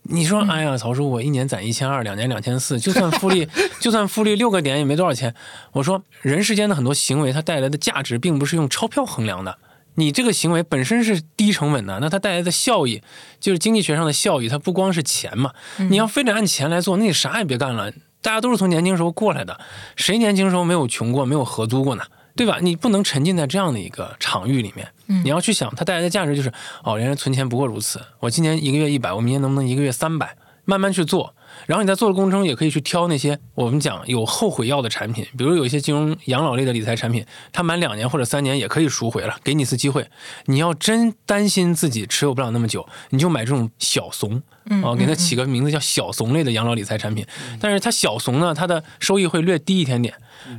你说，哎呀，曹叔，我一年攒一千二，两年两千四，就算复利，就算复利六个点也没多少钱。我说，人世间的很多行为，它带来的价值并不是用钞票衡量的。你这个行为本身是低成本的，那它带来的效益，就是经济学上的效益，它不光是钱嘛。你要非得按钱来做，那你啥也别干了。大家都是从年轻时候过来的，谁年轻时候没有穷过、没有合租过呢？对吧？你不能沉浸在这样的一个场域里面。你要去想，它带来的价值就是：哦，原来存钱不过如此。我今年一个月一百，我明年能不能一个月三百？慢慢去做。然后你在做的过程中，也可以去挑那些我们讲有后悔药的产品，比如有一些金融养老类的理财产品，它满两年或者三年也可以赎回了，给你一次机会。你要真担心自己持有不了那么久，你就买这种小怂。啊，给它起个名字叫小怂类的养老理财产品，但是它小怂呢，它的收益会略低一点点，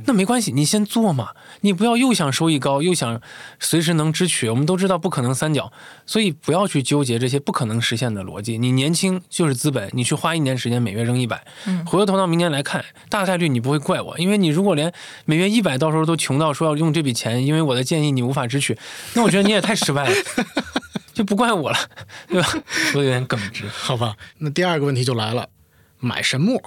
那没关系，你先做嘛，你不要又想收益高，又想随时能支取，我们都知道不可能三角，所以不要去纠结这些不可能实现的逻辑。你年轻就是资本，你去花一年时间，每月扔一百，回过头到明年来看，大概率你不会怪我，因为你如果连每月一百到时候都穷到说要用这笔钱，因为我的建议你无法支取，那我觉得你也太失败了。(laughs) 就不怪我了，对吧？说的有点耿直，好吧。那第二个问题就来了，买什么？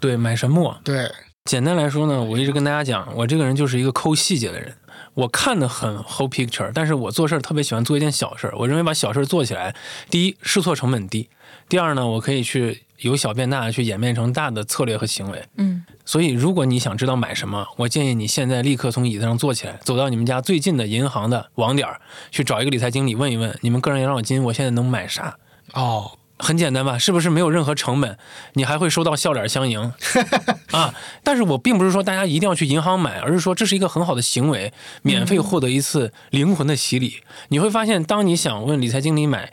对，买什么？对，简单来说呢，我一直跟大家讲，我这个人就是一个抠细节的人。我看的很 whole picture，但是我做事儿特别喜欢做一件小事儿。我认为把小事儿做起来，第一试错成本低，第二呢，我可以去由小变大，去演变成大的策略和行为。嗯，所以如果你想知道买什么，我建议你现在立刻从椅子上坐起来，走到你们家最近的银行的网点儿，去找一个理财经理问一问，你们个人养老金我现在能买啥？哦，很简单吧？是不是没有任何成本？你还会收到笑脸相迎 (laughs) 啊！但是我并不是说大家一定要去银行买，而是说这是一个很好的行为，免费获得一次灵魂的洗礼。你会发现，当你想问理财经理买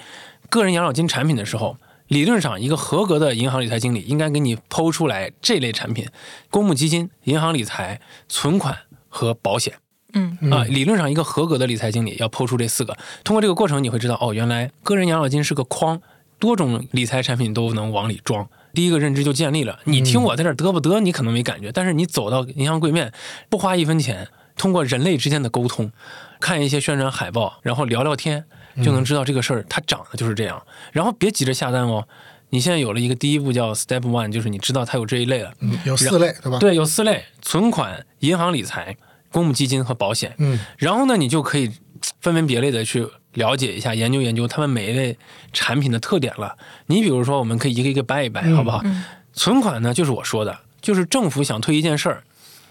个人养老金产品的时候，理论上一个合格的银行理财经理应该给你剖出来这类产品：公募基金、银行理财、存款和保险。嗯啊，理论上一个合格的理财经理要剖出这四个。通过这个过程，你会知道哦，原来个人养老金是个筐。多种理财产品都能往里装，第一个认知就建立了。你听我在这嘚不嘚，你可能没感觉，但是你走到银行柜面，不花一分钱，通过人类之间的沟通，看一些宣传海报，然后聊聊天，就能知道这个事儿它长得就是这样。然后别急着下单哦，你现在有了一个第一步叫 Step One，就是你知道它有这一类了，有四类对吧？对，有四类：存款、银行理财、公募基金和保险。嗯，然后呢，你就可以分门别类的去。了解一下，研究研究他们每一类产品的特点了。你比如说，我们可以一个一个掰一掰，好不好？存款呢，就是我说的，就是政府想推一件事儿，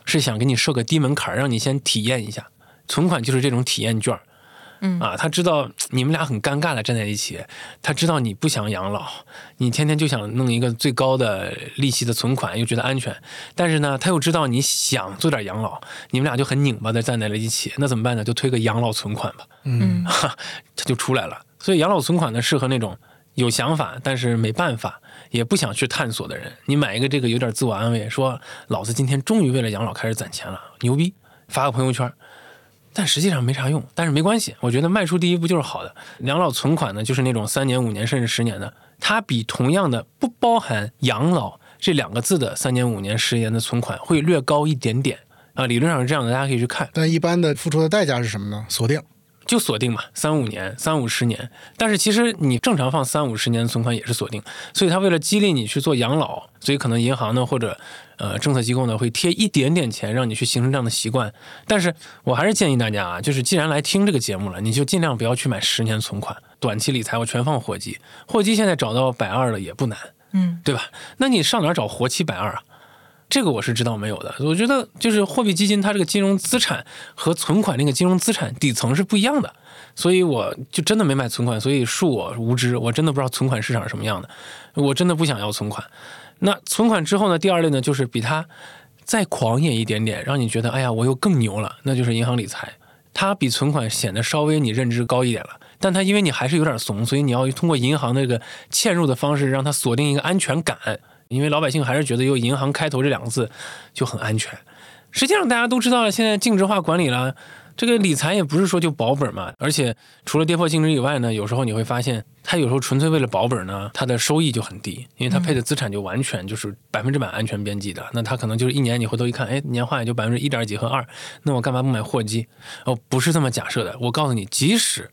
是想给你设个低门槛，让你先体验一下。存款就是这种体验券。嗯啊，他知道你们俩很尴尬的站在一起，他知道你不想养老，你天天就想弄一个最高的利息的存款，又觉得安全，但是呢，他又知道你想做点养老，你们俩就很拧巴的站在了一起，那怎么办呢？就推个养老存款吧，(laughs) 嗯，他就出来了。所以养老存款呢，适合那种有想法但是没办法，也不想去探索的人。你买一个这个，有点自我安慰，说老子今天终于为了养老开始攒钱了，牛逼，发个朋友圈。但实际上没啥用，但是没关系，我觉得迈出第一步就是好的。养老存款呢，就是那种三年、五年甚至十年的，它比同样的不包含养老这两个字的三年、五年、十年的存款会略高一点点啊，理论上是这样的，大家可以去看。但一般的付出的代价是什么呢？锁定。就锁定嘛，三五年、三五十年，但是其实你正常放三五十年的存款也是锁定，所以他为了激励你去做养老，所以可能银行呢或者呃政策机构呢会贴一点点钱让你去形成这样的习惯。但是我还是建议大家啊，就是既然来听这个节目了，你就尽量不要去买十年存款，短期理财我全放活基，活基现在找到百二了也不难，嗯，对吧？那你上哪找活期百二啊？这个我是知道没有的，我觉得就是货币基金，它这个金融资产和存款那个金融资产底层是不一样的，所以我就真的没买存款，所以恕我无知，我真的不知道存款市场是什么样的，我真的不想要存款。那存款之后呢，第二类呢就是比它再狂野一点点，让你觉得哎呀我又更牛了，那就是银行理财，它比存款显得稍微你认知高一点了，但它因为你还是有点怂，所以你要通过银行那个嵌入的方式让它锁定一个安全感。因为老百姓还是觉得有银行开头这两个字就很安全。实际上大家都知道了，现在净值化管理了，这个理财也不是说就保本嘛。而且除了跌破净值以外呢，有时候你会发现，它有时候纯粹为了保本呢，它的收益就很低，因为它配的资产就完全就是百分之百安全边际的。那它可能就是一年你回头一看，哎，年化也就百分之一点几和二，那我干嘛不买货基？哦，不是这么假设的。我告诉你，即使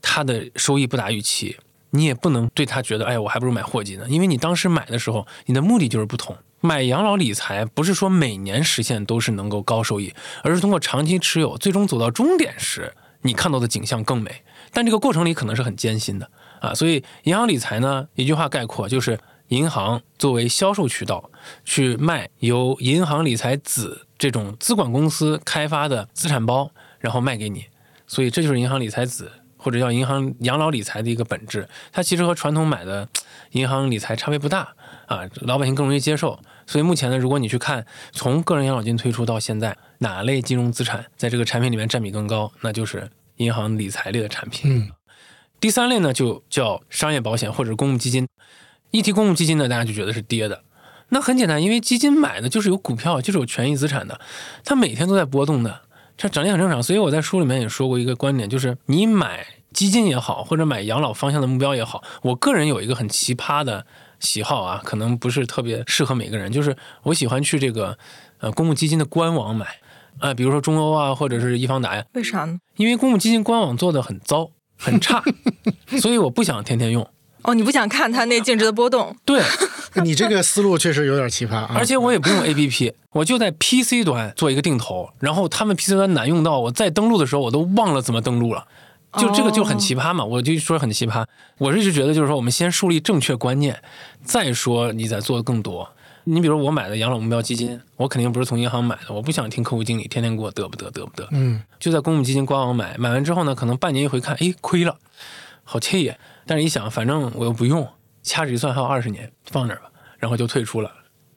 它的收益不达预期。你也不能对他觉得，哎，我还不如买货基呢，因为你当时买的时候，你的目的就是不同。买养老理财不是说每年实现都是能够高收益，而是通过长期持有，最终走到终点时，你看到的景象更美。但这个过程里可能是很艰辛的啊，所以银行理财呢，一句话概括就是银行作为销售渠道去卖由银行理财子这种资管公司开发的资产包，然后卖给你，所以这就是银行理财子。或者叫银行养老理财的一个本质，它其实和传统买的 (tsk) 银行理财差别不大啊，老百姓更容易接受。所以目前呢，如果你去看从个人养老金推出到现在，哪类金融资产在这个产品里面占比更高，那就是银行理财类的产品。嗯，第三类呢就叫商业保险或者公募基金。一提公募基金呢，大家就觉得是跌的。那很简单，因为基金买的就是有股票，就是有权益资产的，它每天都在波动的。这涨跌很正常，所以我在书里面也说过一个观点，就是你买基金也好，或者买养老方向的目标也好，我个人有一个很奇葩的喜好啊，可能不是特别适合每个人，就是我喜欢去这个呃公募基金的官网买啊，比如说中欧啊，或者是易方达呀。为啥呢？因为公募基金官网做的很糟很差，所以我不想天天用。哦，你不想看它那净值的波动？对，(laughs) 你这个思路确实有点奇葩啊！而且我也不用 A P P，(laughs) 我就在 P C 端做一个定投，然后他们 P C 端难用到我再登录的时候我都忘了怎么登录了，就这个就很奇葩嘛，我就说很奇葩。我是就觉得就是说，我们先树立正确观念，再说你再做的更多。你比如我买的养老目标基金，我肯定不是从银行买的，我不想听客户经理天天给我得不得得不得，嗯，就在公募基金官网买，买完之后呢，可能半年一回看，哎，亏了，好气呀！但是一想，反正我又不用，掐指一算还有二十年，放那儿吧，然后就退出了。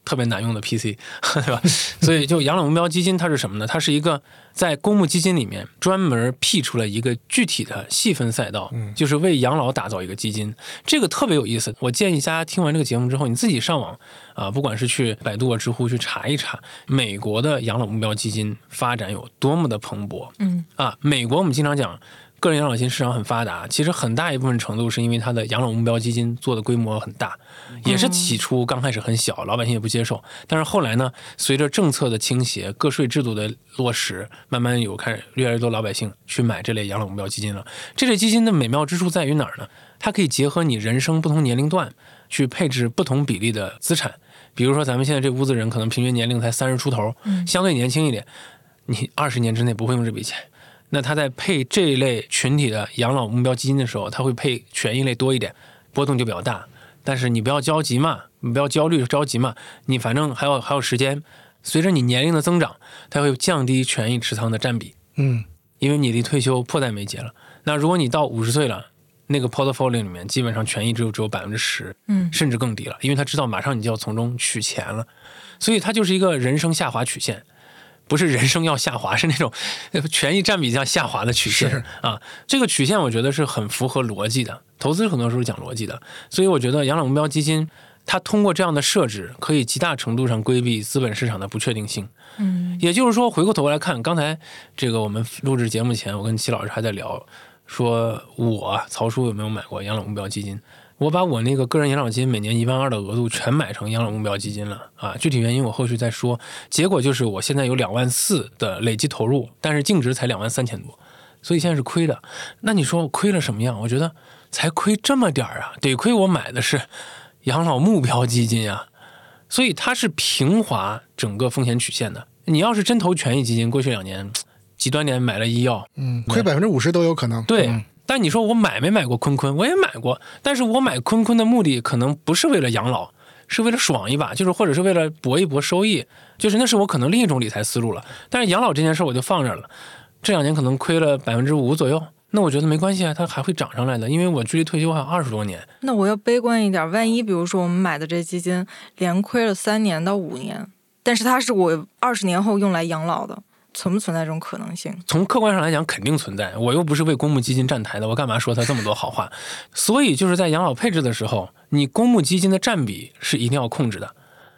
特别难用的 PC，对吧？所以就养老目标基金它是什么呢？它是一个在公募基金里面专门辟出了一个具体的细分赛道，就是为养老打造一个基金。这个特别有意思。我建议大家听完这个节目之后，你自己上网啊，不管是去百度啊、知乎去查一查，美国的养老目标基金发展有多么的蓬勃。嗯啊，美国我们经常讲。个人养老金市场很发达，其实很大一部分程度是因为它的养老目标基金做的规模很大，也是起初刚开始很小，老百姓也不接受。但是后来呢，随着政策的倾斜、个税制度的落实，慢慢有开始越来越多老百姓去买这类养老目标基金了。这类基金的美妙之处在于哪儿呢？它可以结合你人生不同年龄段去配置不同比例的资产。比如说咱们现在这屋子人可能平均年龄才三十出头，相对年轻一点，你二十年之内不会用这笔钱。那他在配这一类群体的养老目标基金的时候，他会配权益类多一点，波动就比较大。但是你不要着急嘛，你不要焦虑着急嘛，你反正还有还有时间。随着你年龄的增长，它会降低权益持仓的占比。嗯，因为你离退休迫在眉睫了。那如果你到五十岁了，那个 portfolio 里面基本上权益只有只有百分之十，嗯，甚至更低了，因为他知道马上你就要从中取钱了，所以它就是一个人生下滑曲线。不是人生要下滑，(laughs) 是那种权益占比要下滑的曲线啊。这个曲线我觉得是很符合逻辑的。投资很多时候讲逻辑的，所以我觉得养老目标基金它通过这样的设置，可以极大程度上规避资本市场的不确定性。嗯，也就是说，回过头来看，刚才这个我们录制节目前，我跟齐老师还在聊，说我曹叔有没有买过养老目标基金？我把我那个个人养老金每年一万二的额度全买成养老目标基金了啊！具体原因我后续再说。结果就是我现在有两万四的累计投入，但是净值才两万三千多，所以现在是亏的。那你说我亏了什么样？我觉得才亏这么点儿啊！得亏我买的是养老目标基金啊，所以它是平滑整个风险曲线的。你要是真投权益基金，过去两年 (tsk) 极端点买了医药，嗯，亏百分之五十都有可能。对。但你说我买没买过坤坤？我也买过，但是我买坤坤的目的可能不是为了养老，是为了爽一把，就是或者是为了搏一搏收益，就是那是我可能另一种理财思路了。但是养老这件事我就放这了，这两年可能亏了百分之五左右，那我觉得没关系啊，它还会涨上来的，因为我距离退休还有二十多年。那我要悲观一点，万一比如说我们买的这基金连亏了三年到五年，但是它是我二十年后用来养老的。存不存在这种可能性？从客观上来讲，肯定存在。我又不是为公募基金站台的，我干嘛说他这么多好话？(laughs) 所以就是在养老配置的时候，你公募基金的占比是一定要控制的。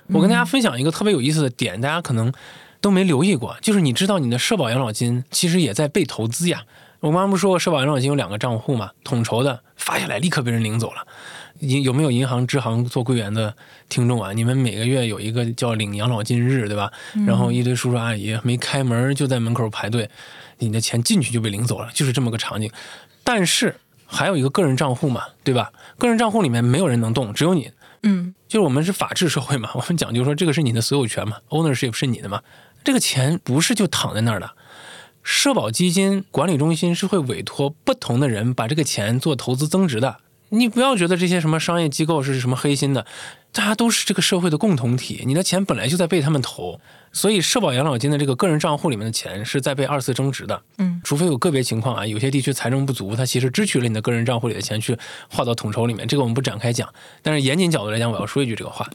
我跟大家分享一个特别有意思的点，大家可能都没留意过，就是你知道你的社保养老金其实也在被投资呀。我刚刚不是说过社保养老金有两个账户嘛？统筹的发下来立刻被人领走了。银有没有银行支行做柜员的听众啊？你们每个月有一个叫领养老金日，对吧？然后一堆叔叔阿姨没开门就在门口排队，你的钱进去就被领走了，就是这么个场景。但是还有一个个人账户嘛，对吧？个人账户里面没有人能动，只有你。嗯，就是我们是法治社会嘛，我们讲究说这个是你的所有权嘛，ownership 是你的嘛。这个钱不是就躺在那儿的，社保基金管理中心是会委托不同的人把这个钱做投资增值的。你不要觉得这些什么商业机构是什么黑心的，大家都是这个社会的共同体。你的钱本来就在被他们投，所以社保养老金的这个个人账户里面的钱是在被二次增值的。嗯，除非有个别情况啊，有些地区财政不足，他其实支取了你的个人账户里的钱去划到统筹里面，这个我们不展开讲。但是严谨角度来讲，我要说一句这个话。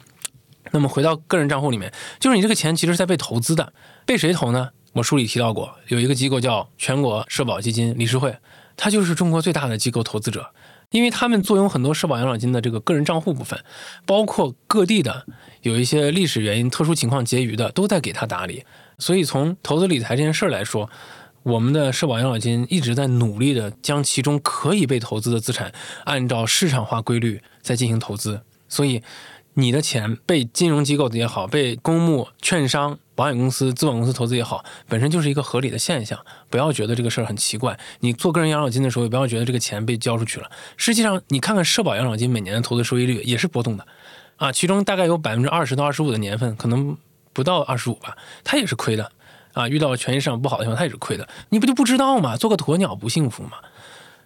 那么回到个人账户里面，就是你这个钱其实是在被投资的，被谁投呢？我书里提到过，有一个机构叫全国社保基金理事会，它就是中国最大的机构投资者。因为他们坐拥很多社保养老金的这个个人账户部分，包括各地的有一些历史原因、特殊情况结余的，都在给他打理。所以从投资理财这件事儿来说，我们的社保养老金一直在努力的将其中可以被投资的资产，按照市场化规律在进行投资。所以。你的钱被金融机构的也好，被公募、券商、保险公司、资本公司投资也好，本身就是一个合理的现象。不要觉得这个事儿很奇怪。你做个人养老金的时候，也不要觉得这个钱被交出去了。实际上，你看看社保养老金每年的投资收益率也是波动的，啊，其中大概有百分之二十到二十五的年份，可能不到二十五吧，它也是亏的啊。遇到权益市场不好的情况，它也是亏的。你不就不知道吗？做个鸵鸟不幸福吗？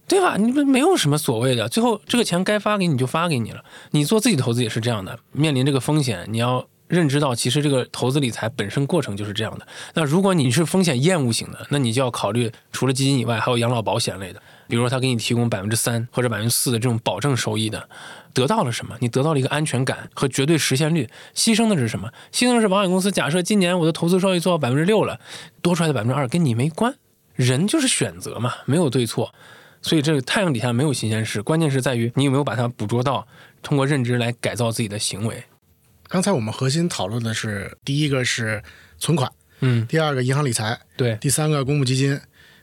对吧？你们没有什么所谓的，最后这个钱该发给你就发给你了。你做自己投资也是这样的，面临这个风险，你要认知到，其实这个投资理财本身过程就是这样的。那如果你是风险厌恶型的，那你就要考虑除了基金以外，还有养老保险类的，比如说他给你提供百分之三或者百分之四的这种保证收益的，得到了什么？你得到了一个安全感和绝对实现率，牺牲的是什么？牺牲的是保险公司。假设今年我的投资收益做到百分之六了，多出来的百分之二跟你没关。人就是选择嘛，没有对错。所以这个太阳底下没有新鲜事，关键是在于你有没有把它捕捉到，通过认知来改造自己的行为。刚才我们核心讨论的是第一个是存款，嗯，第二个银行理财，对，第三个公募基金，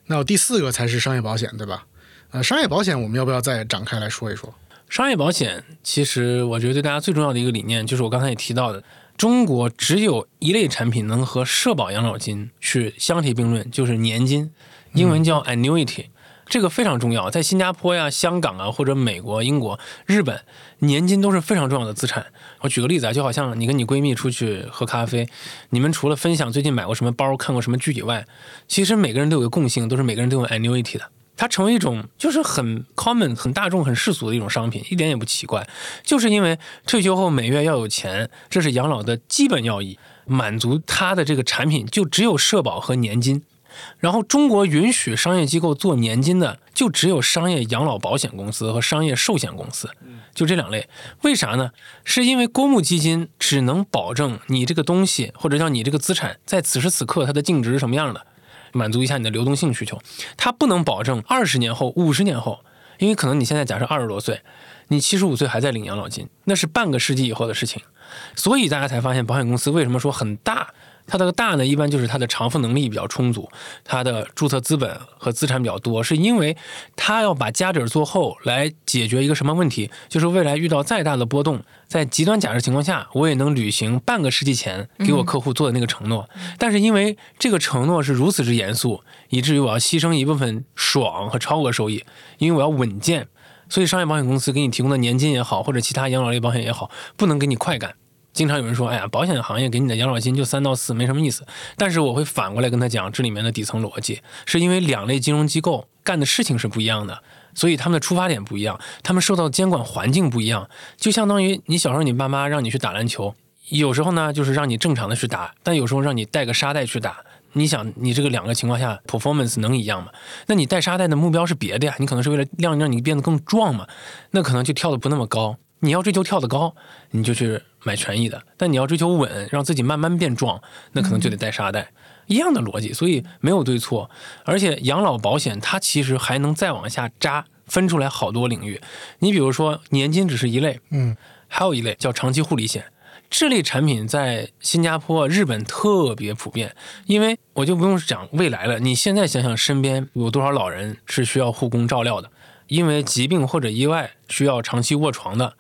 那第四个才是商业保险，对吧？呃，商业保险我们要不要再展开来说一说？商业保险其实我觉得对大家最重要的一个理念就是我刚才也提到的，中国只有一类产品能和社保养老金去相提并论，就是年金，英文叫 annuity。这个非常重要，在新加坡呀、香港啊，或者美国、英国、日本，年金都是非常重要的资产。我举个例子啊，就好像你跟你闺蜜出去喝咖啡，你们除了分享最近买过什么包、看过什么剧以外，其实每个人都有个共性，都是每个人都有 annuity 的。它成为一种就是很 common、很大众、很世俗的一种商品，一点也不奇怪。就是因为退休后每月要有钱，这是养老的基本要义，满足它的这个产品就只有社保和年金。然后，中国允许商业机构做年金的，就只有商业养老保险公司和商业寿险公司，就这两类。为啥呢？是因为公募基金只能保证你这个东西或者叫你这个资产在此时此刻它的净值是什么样的，满足一下你的流动性需求。它不能保证二十年后、五十年后，因为可能你现在假设二十多岁，你七十五岁还在领养老金，那是半个世纪以后的事情。所以大家才发现，保险公司为什么说很大？它的大呢，一般就是它的偿付能力比较充足，它的注册资本和资产比较多，是因为它要把家底做厚来解决一个什么问题？就是未来遇到再大的波动，在极端假设情况下，我也能履行半个世纪前给我客户做的那个承诺。但是因为这个承诺是如此之严肃，以至于我要牺牲一部分爽和超额收益，因为我要稳健，所以商业保险公司给你提供的年金也好，或者其他养老类保险也好，不能给你快感。经常有人说：“哎呀，保险行业给你的养老金就三到四，没什么意思。”但是我会反过来跟他讲，这里面的底层逻辑是因为两类金融机构干的事情是不一样的，所以他们的出发点不一样，他们受到监管环境不一样。就相当于你小时候你爸妈让你去打篮球，有时候呢就是让你正常的去打，但有时候让你带个沙袋去打。你想，你这个两个情况下 performance 能一样吗？那你带沙袋的目标是别的呀，你可能是为了让让你变得更壮嘛，那可能就跳的不那么高。你要追求跳得高，你就去买权益的；但你要追求稳，让自己慢慢变壮，那可能就得带沙袋，一样的逻辑。所以没有对错，而且养老保险它其实还能再往下扎，分出来好多领域。你比如说年金只是一类，嗯，还有一类叫长期护理险，这类产品在新加坡、日本特别普遍。因为我就不用讲未来了，你现在想想身边有多少老人是需要护工照料的，因为疾病或者意外需要长期卧床的。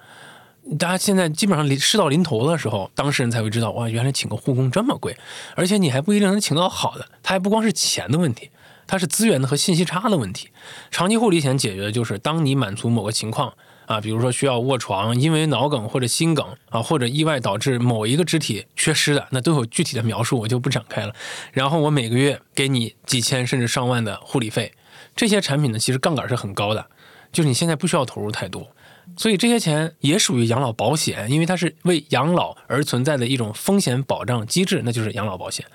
大家现在基本上临事到临头的时候，当事人才会知道，哇，原来请个护工这么贵，而且你还不一定能请到好的。它还不光是钱的问题，它是资源的和信息差的问题。长期护理险解决的就是，当你满足某个情况啊，比如说需要卧床，因为脑梗或者心梗啊，或者意外导致某一个肢体缺失的，那都有具体的描述，我就不展开了。然后我每个月给你几千甚至上万的护理费，这些产品呢，其实杠杆是很高的，就是你现在不需要投入太多。所以这些钱也属于养老保险，因为它是为养老而存在的一种风险保障机制，那就是养老保险。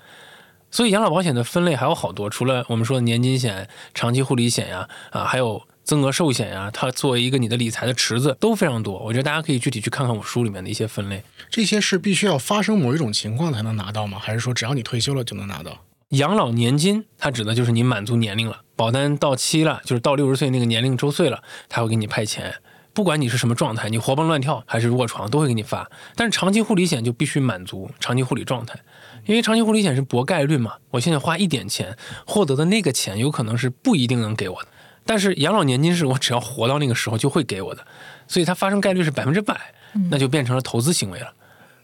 所以养老保险的分类还有好多，除了我们说的年金险、长期护理险呀，啊，还有增额寿险呀，它作为一个你的理财的池子都非常多。我觉得大家可以具体去看看我书里面的一些分类。这些是必须要发生某一种情况才能拿到吗？还是说只要你退休了就能拿到？养老年金它指的就是你满足年龄了，保单到期了，就是到六十岁那个年龄周岁了，它会给你派钱。不管你是什么状态，你活蹦乱跳还是卧床，都会给你发。但是长期护理险就必须满足长期护理状态，因为长期护理险是博概率嘛。我现在花一点钱获得的那个钱，有可能是不一定能给我的。但是养老年金是我只要活到那个时候就会给我的，所以它发生概率是百分之百，那就变成了投资行为了。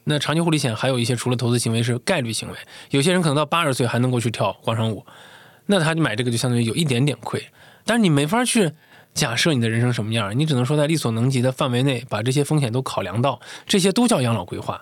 那长期护理险还有一些除了投资行为是概率行为，有些人可能到八十岁还能够去跳广场舞，那他就买这个就相当于有一点点亏，但是你没法去。假设你的人生什么样，你只能说在力所能及的范围内把这些风险都考量到，这些都叫养老规划。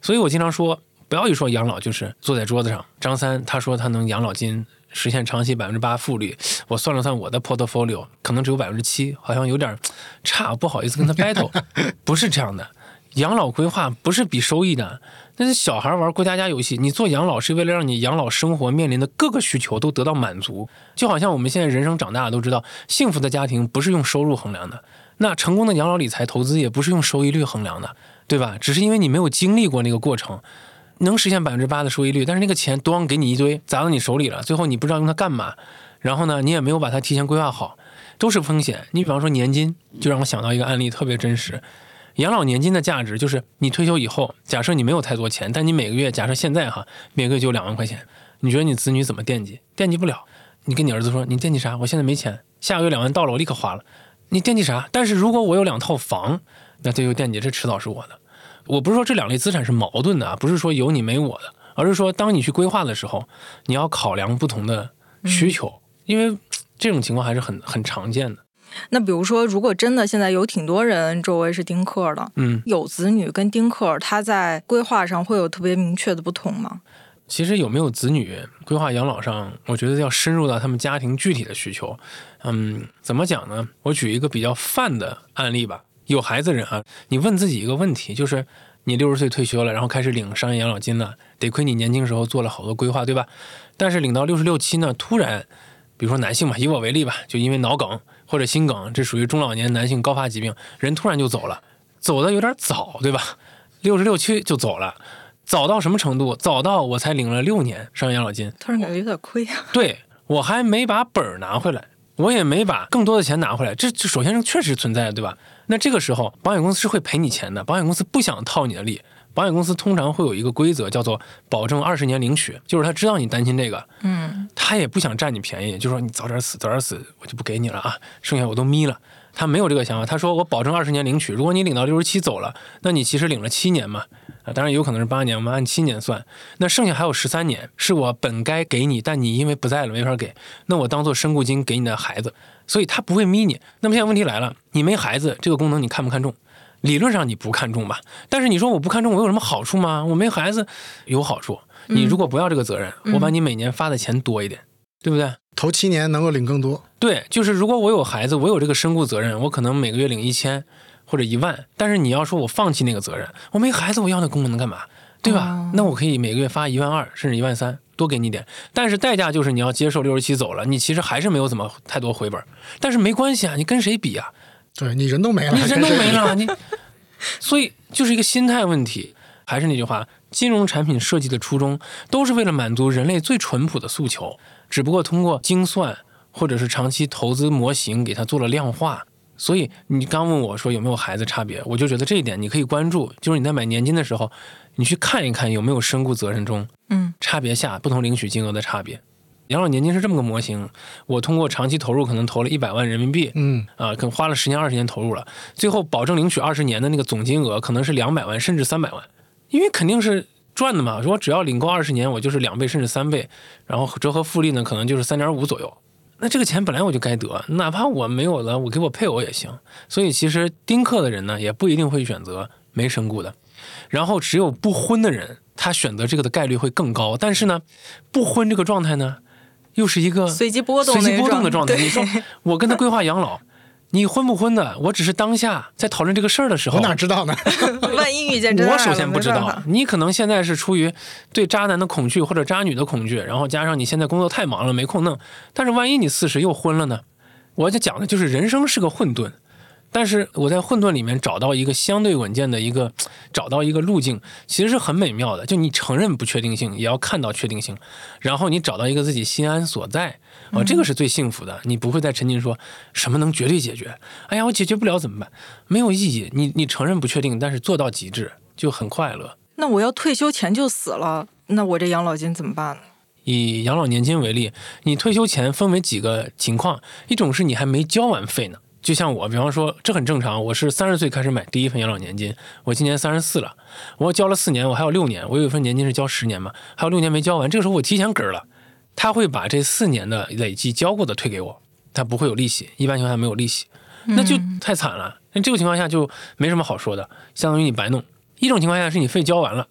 所以我经常说，不要一说养老就是坐在桌子上。张三他说他能养老金实现长期百分之八复利，我算了算我的 portfolio 可能只有百分之七，好像有点差，不好意思跟他 battle。(laughs) 不是这样的，养老规划不是比收益的。那是小孩玩过家家游戏，你做养老是为了让你养老生活面临的各个需求都得到满足。就好像我们现在人生长大都知道，幸福的家庭不是用收入衡量的，那成功的养老理财投资也不是用收益率衡量的，对吧？只是因为你没有经历过那个过程，能实现百分之八的收益率，但是那个钱咣给你一堆砸到你手里了，最后你不知道用它干嘛，然后呢，你也没有把它提前规划好，都是风险。你比方说年金，就让我想到一个案例，特别真实。养老年金的价值就是你退休以后，假设你没有太多钱，但你每个月，假设现在哈，每个月就两万块钱，你觉得你子女怎么惦记？惦记不了。你跟你儿子说，你惦记啥？我现在没钱，下个月两万到了，我立刻花了。你惦记啥？但是如果我有两套房，那这就惦记，这迟早是我的。我不是说这两类资产是矛盾的啊，不是说有你没我的，而是说当你去规划的时候，你要考量不同的需求，因为这种情况还是很很常见的。那比如说，如果真的现在有挺多人周围是丁克的，嗯，有子女跟丁克，他在规划上会有特别明确的不同吗？其实有没有子女规划养老上，我觉得要深入到他们家庭具体的需求。嗯，怎么讲呢？我举一个比较泛的案例吧。有孩子人啊，你问自己一个问题，就是你六十岁退休了，然后开始领商业养老金了，得亏你年轻时候做了好多规划，对吧？但是领到六十六七呢，突然，比如说男性嘛，以我为例吧，就因为脑梗。或者心梗，这属于中老年男性高发疾病，人突然就走了，走的有点早，对吧？六十六七就走了，早到什么程度？早到我才领了六年商业养老金，突然感觉有点亏啊。对我还没把本儿拿回来，我也没把更多的钱拿回来，这这首先是确实存在的，对吧？那这个时候保险公司是会赔你钱的，保险公司不想套你的利。保险公司通常会有一个规则，叫做保证二十年领取，就是他知道你担心这个，嗯，他也不想占你便宜，就说你早点死，早点死，我就不给你了啊，剩下我都眯了。他没有这个想法，他说我保证二十年领取，如果你领到六十七走了，那你其实领了七年嘛，啊，当然有可能是八年，我们按七年算，那剩下还有十三年是我本该给你，但你因为不在了没法给，那我当做身故金给你的孩子，所以他不会眯你。那么现在问题来了，你没孩子，这个功能你看不看重？理论上你不看重吧，但是你说我不看重，我有什么好处吗？我没孩子有好处。你如果不要这个责任，我把你每年发的钱多一点，对不对？头七年能够领更多。对，就是如果我有孩子，我有这个身故责任，我可能每个月领一千或者一万。但是你要说我放弃那个责任，我没孩子，我要那功能干嘛？对吧？那我可以每个月发一万二甚至一万三，多给你点。但是代价就是你要接受六十七走了，你其实还是没有怎么太多回本。但是没关系啊，你跟谁比啊？对你人都没了，你人都没了，你，所以就是一个心态问题。还是那句话，金融产品设计的初衷都是为了满足人类最淳朴的诉求，只不过通过精算或者是长期投资模型给它做了量化。所以你刚问我说有没有孩子差别，我就觉得这一点你可以关注，就是你在买年金的时候，你去看一看有没有身故责任中，嗯，差别下不同领取金额的差别。养老年金是这么个模型，我通过长期投入，可能投了一百万人民币，嗯，啊，可能花了十年二十年投入了，最后保证领取二十年的那个总金额可能是两百万甚至三百万，因为肯定是赚的嘛，说只要领够二十年，我就是两倍甚至三倍，然后折合复利呢，可能就是三点五左右，那这个钱本来我就该得，哪怕我没有了，我给我配偶也行，所以其实丁克的人呢，也不一定会选择没身故的，然后只有不婚的人，他选择这个的概率会更高，但是呢，不婚这个状态呢？又是一个随机波动、随机波动的状态。你说 (laughs) 我跟他规划养老，你婚不婚的？我只是当下在讨论这个事儿的时候，我哪知道呢？(laughs) 万一遇见真我首先不知道。你可能现在是出于对渣男的恐惧或者渣女的恐惧，然后加上你现在工作太忙了没空弄。但是万一你四十又婚了呢？我就讲的就是人生是个混沌。但是我在混沌里面找到一个相对稳健的一个，(tsk) 找到一个路径，其实是很美妙的。就你承认不确定性，也要看到确定性，然后你找到一个自己心安所在，啊，这个是最幸福的。你不会再沉浸说什么能绝对解决？哎呀，我解决不了怎么办？没有意义。你你承认不确定，但是做到极致就很快乐。那我要退休前就死了，那我这养老金怎么办呢？以养老年金为例，你退休前分为几个情况，一种是你还没交完费呢。就像我，比方说，这很正常。我是三十岁开始买第一份养老年金，我今年三十四了，我交了四年，我还有六年。我有一份年金是交十年嘛，还有六年没交完。这个时候我提前给了，他会把这四年的累计交过的退给我。他不会有利息，一般情况下没有利息，那就太惨了。那这个情况下就没什么好说的，相当于你白弄。一种情况下是你费交完了，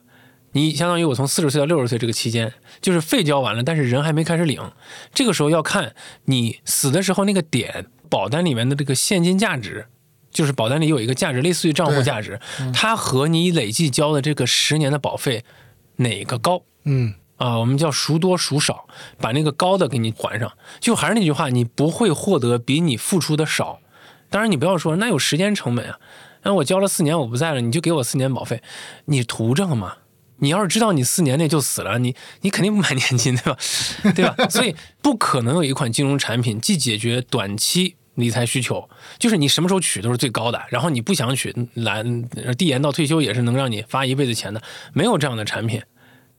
你相当于我从四十岁到六十岁这个期间，就是费交完了，但是人还没开始领。这个时候要看你死的时候那个点，保单里面的这个现金价值，就是保单里有一个价值，类似于账户价值，它和你累计交的这个十年的保费哪个高？嗯。啊，我们叫孰多孰少，把那个高的给你还上。就还是那句话，你不会获得比你付出的少。当然，你不要说那有时间成本啊。那我交了四年，我不在了，你就给我四年保费，你图这个吗？你要是知道你四年内就死了，你你肯定不买年金，对吧？对吧？(laughs) 所以不可能有一款金融产品既解决短期理财需求，就是你什么时候取都是最高的，然后你不想取，来递延到退休也是能让你发一辈子钱的，没有这样的产品。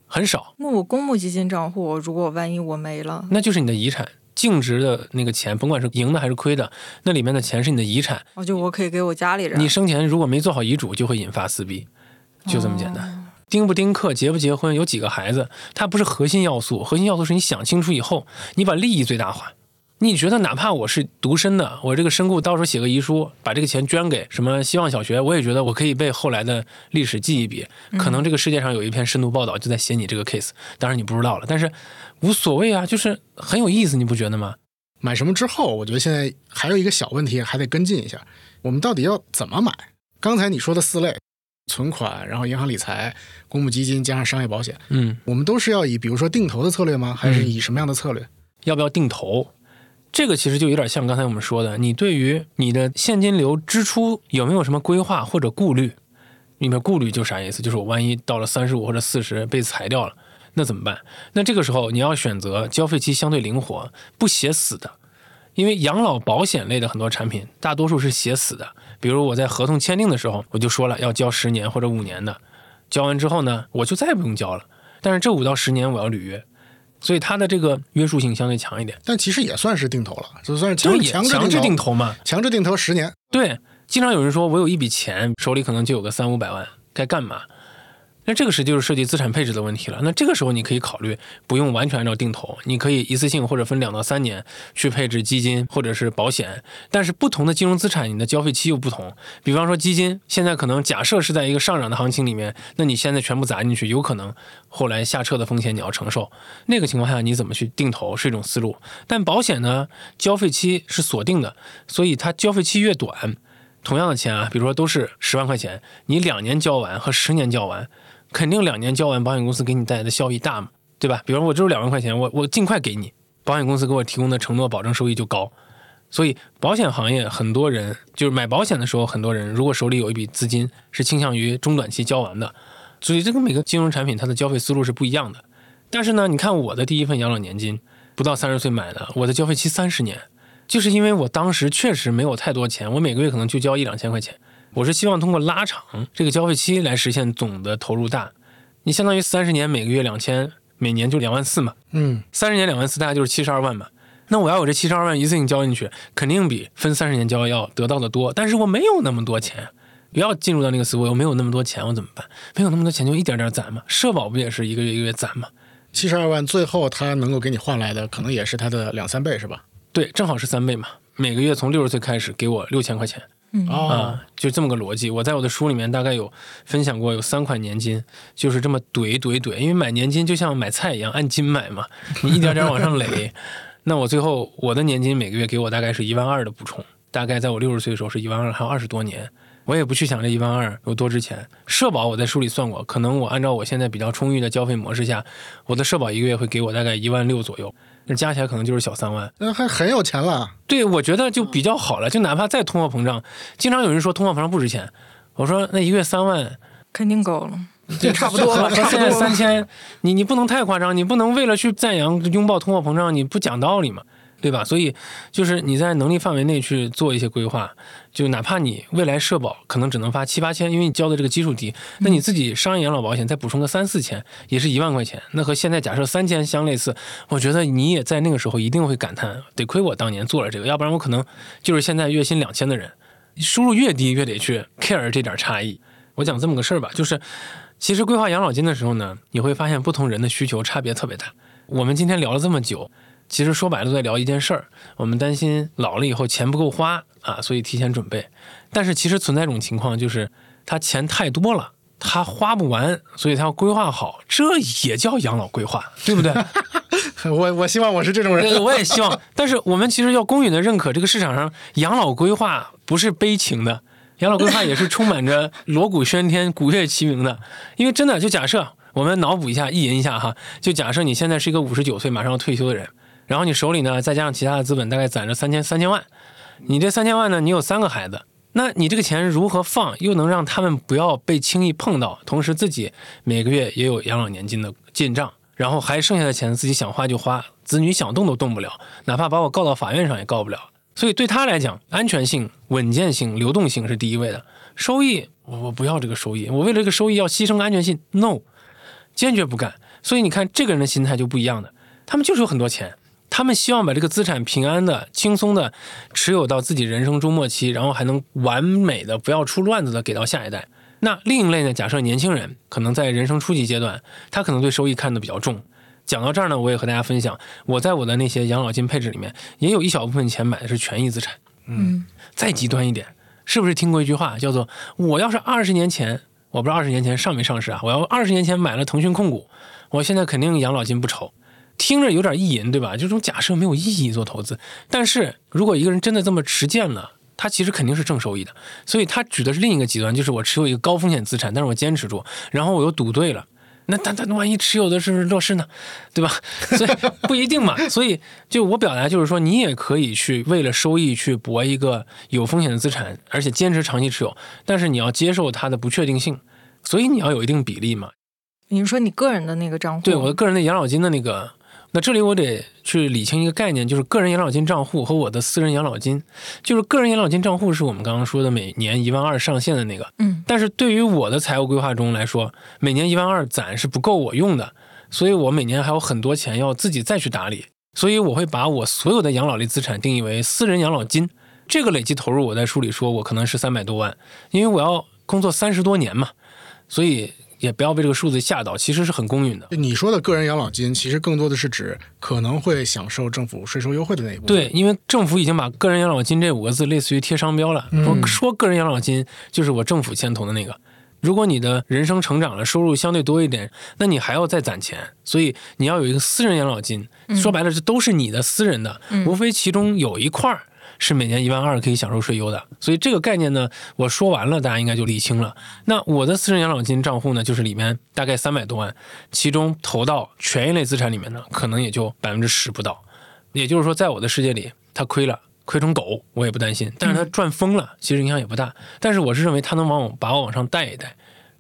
很少。那我公募基金账户，如果万一我没了，那就是你的遗产，净值的那个钱，甭管是赢的还是亏的，那里面的钱是你的遗产。哦，就我可以给我家里人。你生前如果没做好遗嘱，就会引发撕逼，就这么简单。丁不丁克，结不结婚，有几个孩子，它不是核心要素，核心要素是你想清楚以后，你把利益最大化。你觉得哪怕我是独身的，我这个身故到时候写个遗书，把这个钱捐给什么希望小学，我也觉得我可以被后来的历史记一笔。可能这个世界上有一篇深度报道就在写你这个 case，当然你不知道了，但是无所谓啊，就是很有意思，你不觉得吗？买什么之后，我觉得现在还有一个小问题还得跟进一下，我们到底要怎么买？刚才你说的四类，存款，然后银行理财、公募基金加上商业保险，嗯，我们都是要以比如说定投的策略吗？还是以什么样的策略？要不要定投？这个其实就有点像刚才我们说的，你对于你的现金流支出有没有什么规划或者顾虑？你的顾虑就啥意思？就是我万一到了三十五或者四十被裁掉了，那怎么办？那这个时候你要选择交费期相对灵活、不写死的，因为养老保险类的很多产品大多数是写死的。比如我在合同签订的时候我就说了要交十年或者五年的，交完之后呢我就再也不用交了。但是这五到十年我要履约。所以它的这个约束性相对强一点，但其实也算是定投了，就算是强强制定投嘛，强制定投十年。对，经常有人说我有一笔钱，手里可能就有个三五百万，该干嘛？那这个是就是涉及资产配置的问题了。那这个时候你可以考虑不用完全按照定投，你可以一次性或者分两到三年去配置基金或者是保险。但是不同的金融资产，你的交费期又不同。比方说基金，现在可能假设是在一个上涨的行情里面，那你现在全部砸进去，有可能后来下撤的风险你要承受。那个情况下你怎么去定投是一种思路。但保险呢，交费期是锁定的，所以它交费期越短，同样的钱啊，比如说都是十万块钱，你两年交完和十年交完。肯定两年交完，保险公司给你带来的效益大嘛，对吧？比如我只有两万块钱，我我尽快给你，保险公司给我提供的承诺保证收益就高。所以保险行业很多人就是买保险的时候，很多人如果手里有一笔资金是倾向于中短期交完的，所以这个每个金融产品它的交费思路是不一样的。但是呢，你看我的第一份养老年金不到三十岁买的，我的交费期三十年，就是因为我当时确实没有太多钱，我每个月可能就交一两千块钱。我是希望通过拉长这个交费期来实现总的投入大，你相当于三十年每个月两千，每年就两万四嘛，嗯，三十年两万四大概就是七十二万嘛。那我要有这七十二万一次性交进去，肯定比分三十年交要得到的多。但是我没有那么多钱，不要进入到那个思维，我没有那么多钱，我怎么办？没有那么多钱就一点点攒嘛，社保不也是一个月一个月攒嘛？七十二万最后他能够给你换来的，可能也是他的两三倍，是吧？对，正好是三倍嘛。每个月从六十岁开始给我六千块钱。啊，就这么个逻辑。我在我的书里面大概有分享过，有三款年金，就是这么怼怼怼。因为买年金就像买菜一样，按斤买嘛，你一点点往上垒。(laughs) 那我最后我的年金每个月给我大概是一万二的补充，大概在我六十岁的时候是一万二，还有二十多年。我也不去想这一万二有多值钱。社保我在书里算过，可能我按照我现在比较充裕的交费模式下，我的社保一个月会给我大概一万六左右。那加起来可能就是小三万，那还很有钱了。对，我觉得就比较好了。就哪怕再通货膨胀，经常有人说通货膨胀不值钱，我说那一个月三万肯定够了，就差不多了。现在三千，你你不能太夸张，你不能为了去赞扬拥抱通货膨胀，你不讲道理嘛。对吧？所以就是你在能力范围内去做一些规划，就哪怕你未来社保可能只能发七八千，因为你交的这个基数低，那你自己商业养老保险再补充个三四千，也是一万块钱。那和现在假设三千相类似，我觉得你也在那个时候一定会感叹，得亏我当年做了这个，要不然我可能就是现在月薪两千的人。收入越低越得去 care 这点差异。我讲这么个事儿吧，就是其实规划养老金的时候呢，你会发现不同人的需求差别特别大。我们今天聊了这么久。其实说白了都在聊一件事儿，我们担心老了以后钱不够花啊，所以提前准备。但是其实存在一种情况，就是他钱太多了，他花不完，所以他要规划好，这也叫养老规划，对不对？(laughs) 我我希望我是这种人，我也希望。但是我们其实要公允的认可，这个市场上养老规划不是悲情的，养老规划也是充满着锣鼓喧天、鼓乐齐鸣的。因为真的，就假设我们脑补一下、意淫一下哈，就假设你现在是一个五十九岁马上要退休的人。然后你手里呢，再加上其他的资本，大概攒着三千三千万。你这三千万呢，你有三个孩子，那你这个钱如何放，又能让他们不要被轻易碰到？同时自己每个月也有养老年金的进账，然后还剩下的钱自己想花就花，子女想动都动不了，哪怕把我告到法院上也告不了。所以对他来讲，安全性、稳健性、流动性是第一位的。收益，我我不要这个收益，我为了这个收益要牺牲安全性，no，坚决不干。所以你看，这个人的心态就不一样的，他们就是有很多钱。他们希望把这个资产平安的、轻松的持有到自己人生中末期，然后还能完美的、不要出乱子的给到下一代。那另一类呢？假设年轻人可能在人生初级阶段，他可能对收益看得比较重。讲到这儿呢，我也和大家分享，我在我的那些养老金配置里面，也有一小部分钱买的是权益资产。嗯，再极端一点，是不是听过一句话叫做“我要是二十年前，我不知道二十年前上没上市啊？我要二十年前买了腾讯控股，我现在肯定养老金不愁。”听着有点意淫，对吧？就这种假设没有意义做投资。但是如果一个人真的这么实践了，他其实肯定是正收益的。所以他举的是另一个极端，就是我持有一个高风险资产，但是我坚持住，然后我又赌对了。那他他万一持有的是乐视呢，对吧？(laughs) 所以不一定嘛。所以就我表达就是说，你也可以去为了收益去搏一个有风险的资产，而且坚持长期持有，但是你要接受它的不确定性，所以你要有一定比例嘛。你说你个人的那个账户？对，我的个人的养老金的那个。那这里我得去理清一个概念，就是个人养老金账户和我的私人养老金。就是个人养老金账户是我们刚刚说的每年一万二上限的那个，嗯。但是对于我的财务规划中来说，每年一万二攒是不够我用的，所以我每年还有很多钱要自己再去打理。所以我会把我所有的养老类资产定义为私人养老金。这个累计投入我在书里说我可能是三百多万，因为我要工作三十多年嘛，所以。也不要被这个数字吓到，其实是很公允的。你说的个人养老金，其实更多的是指可能会享受政府税收优惠的那一部分。对，因为政府已经把个人养老金这五个字类似于贴商标了。说说个人养老金就是我政府牵头的那个。如果你的人生成长了，收入相对多一点，那你还要再攒钱，所以你要有一个私人养老金。说白了，这都是你的私人的，无非其中有一块儿。是每年一万二可以享受税优的，所以这个概念呢，我说完了，大家应该就理清了。那我的私人养老金账户呢，就是里面大概三百多万，其中投到权益类资产里面呢，可能也就百分之十不到。也就是说，在我的世界里，它亏了，亏成狗，我也不担心；但是它赚疯了，其实影响也不大。但是我是认为它能往我把我往上带一带。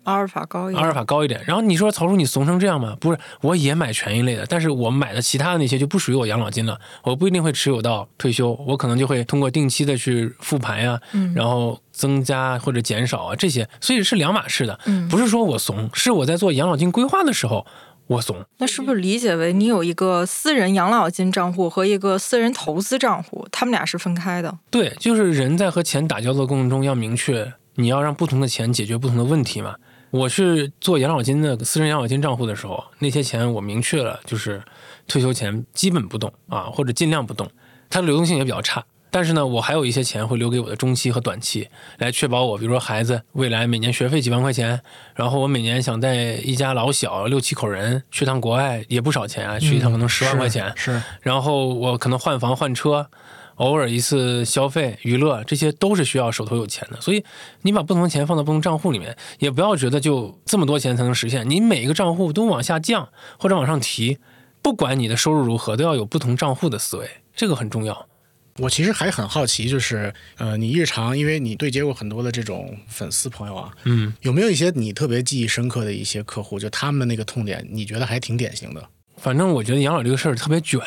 阿尔法高一点，阿尔法高一点。然后你说曹叔，你怂成这样吗？不是，我也买权益类的，但是我买的其他的那些就不属于我养老金了。我不一定会持有到退休，我可能就会通过定期的去复盘呀，然后增加或者减少啊这些，所以是两码事的。不是说我怂，是我在做养老金规划的时候我怂。那是不是理解为你有一个私人养老金账户和一个私人投资账户，他们俩是分开的？对，就是人在和钱打交道的过程中要明确，你要让不同的钱解决不同的问题嘛。我是做养老金的私人养老金账户的时候，那些钱我明确了，就是退休前基本不动啊，或者尽量不动。它的流动性也比较差，但是呢，我还有一些钱会留给我的中期和短期，来确保我，比如说孩子未来每年学费几万块钱，然后我每年想带一家老小六七口人去趟国外，也不少钱啊，去一趟可能十万块钱，是，然后我可能换房换车。偶尔一次消费娱乐，这些都是需要手头有钱的，所以你把不同的钱放到不同账户里面，也不要觉得就这么多钱才能实现。你每一个账户都往下降或者往上提，不管你的收入如何，都要有不同账户的思维，这个很重要。我其实还很好奇，就是呃，你日常因为你对接过很多的这种粉丝朋友啊，嗯，有没有一些你特别记忆深刻的一些客户，就他们的那个痛点，你觉得还挺典型的？反正我觉得养老这个事儿特别卷。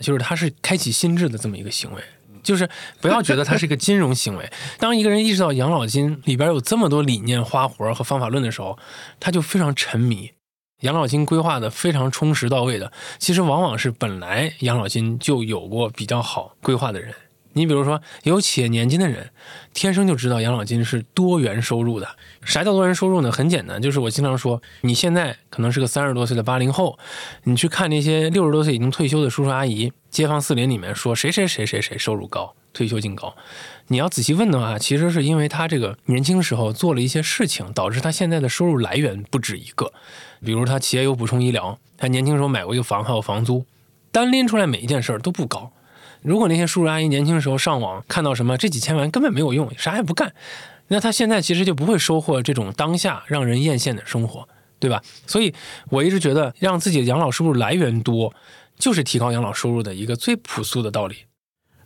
就是它是开启心智的这么一个行为，就是不要觉得它是一个金融行为。(laughs) 当一个人意识到养老金里边有这么多理念、花活和方法论的时候，他就非常沉迷。养老金规划的非常充实到位的，其实往往是本来养老金就有过比较好规划的人。你比如说，有企业年金的人，天生就知道养老金是多元收入的。啥叫多元收入呢？很简单，就是我经常说，你现在可能是个三十多岁的八零后，你去看那些六十多岁已经退休的叔叔阿姨，街坊四邻里面说谁谁谁谁谁收入高，退休金高，你要仔细问的话，其实是因为他这个年轻时候做了一些事情，导致他现在的收入来源不止一个。比如他企业有补充医疗，他年轻时候买过一个房，还有房租，单拎出来每一件事儿都不高。如果那些叔叔阿姨年轻的时候上网看到什么这几千万根本没有用，啥也不干，那他现在其实就不会收获这种当下让人艳羡的生活，对吧？所以我一直觉得让自己的养老收入来源多，就是提高养老收入的一个最朴素的道理。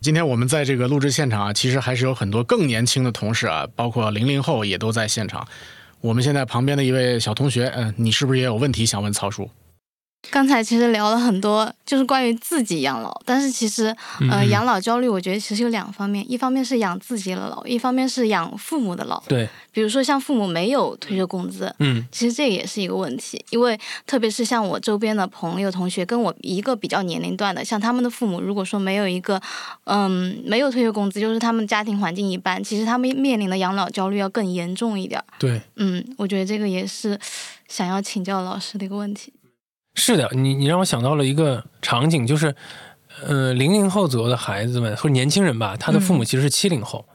今天我们在这个录制现场啊，其实还是有很多更年轻的同事啊，包括零零后也都在现场。我们现在旁边的一位小同学，嗯，你是不是也有问题想问曹叔？刚才其实聊了很多，就是关于自己养老。但是其实，呃，养老焦虑，我觉得其实有两方面，一方面是养自己的老，一方面是养父母的老。对，比如说像父母没有退休工资，嗯，其实这也是一个问题。因为特别是像我周边的朋友、同学，跟我一个比较年龄段的，像他们的父母，如果说没有一个，嗯，没有退休工资，就是他们家庭环境一般，其实他们面临的养老焦虑要更严重一点。对，嗯，我觉得这个也是想要请教老师的一个问题。是的，你你让我想到了一个场景，就是，呃，零零后左右的孩子们或者年轻人吧，他的父母其实是七零后，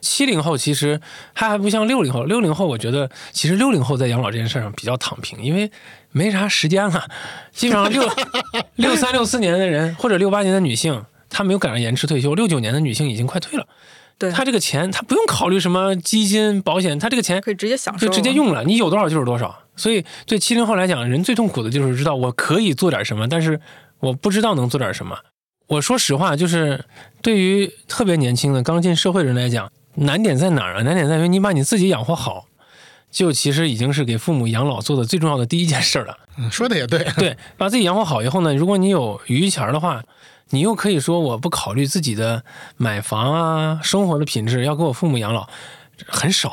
七零后其实他还不像六零后，六零后我觉得其实六零后在养老这件事上比较躺平，因为没啥时间了，基本上六 (laughs) 六三六四年的人或者六八年的女性，她没有赶上延迟退休，六九年的女性已经快退了。对她这个钱，她不用考虑什么基金、保险，她这个钱可以直接享受，就直接用了，你有多少就是多少。所以对七零后来讲，人最痛苦的就是知道我可以做点什么，但是我不知道能做点什么。我说实话，就是对于特别年轻的刚进社会人来讲，难点在哪儿啊？难点在于你把你自己养活好，就其实已经是给父母养老做的最重要的第一件事了。嗯，说的也对，对，(laughs) 把自己养活好以后呢，如果你有余钱的话。你又可以说我不考虑自己的买房啊，生活的品质要给我父母养老，很少，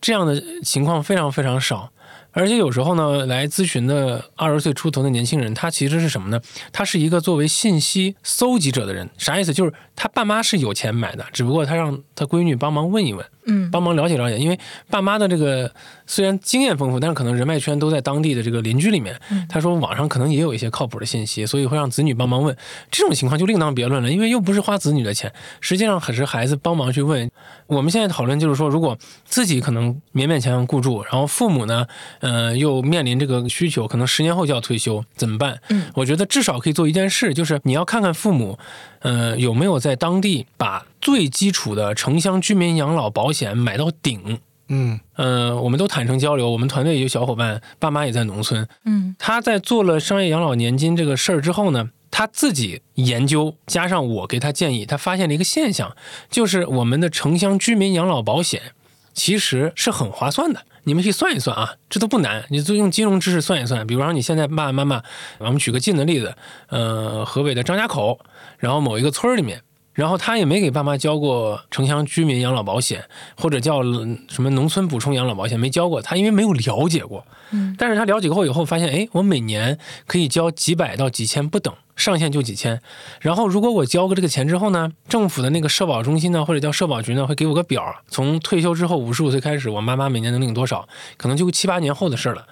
这样的情况非常非常少。而且有时候呢，来咨询的二十岁出头的年轻人，他其实是什么呢？他是一个作为信息搜集者的人，啥意思？就是他爸妈是有钱买的，只不过他让他闺女帮忙问一问。嗯，帮忙了解了解，因为爸妈的这个虽然经验丰富，但是可能人脉圈都在当地的这个邻居里面。他说网上可能也有一些靠谱的信息，所以会让子女帮忙问。这种情况就另当别论了，因为又不是花子女的钱，实际上可是孩子帮忙去问。我们现在讨论就是说，如果自己可能勉勉强强顾住，然后父母呢，呃，又面临这个需求，可能十年后就要退休，怎么办？嗯，我觉得至少可以做一件事，就是你要看看父母，呃，有没有在当地把。最基础的城乡居民养老保险买到顶，嗯呃，我们都坦诚交流。我们团队有小伙伴，爸妈也在农村，嗯，他在做了商业养老年金这个事儿之后呢，他自己研究，加上我给他建议，他发现了一个现象，就是我们的城乡居民养老保险其实是很划算的。你们可以算一算啊，这都不难，你就用金融知识算一算。比如说你现在爸爸妈妈，我们举个近的例子，呃，河北的张家口，然后某一个村儿里面。然后他也没给爸妈交过城乡居民养老保险，或者叫什么农村补充养老保险，没交过。他因为没有了解过，嗯，但是他了解过以后发现，哎，我每年可以交几百到几千不等，上限就几千。然后如果我交个这个钱之后呢，政府的那个社保中心呢，或者叫社保局呢，会给我个表，从退休之后五十五岁开始，我妈妈每年能领多少，可能就七八年后的事了。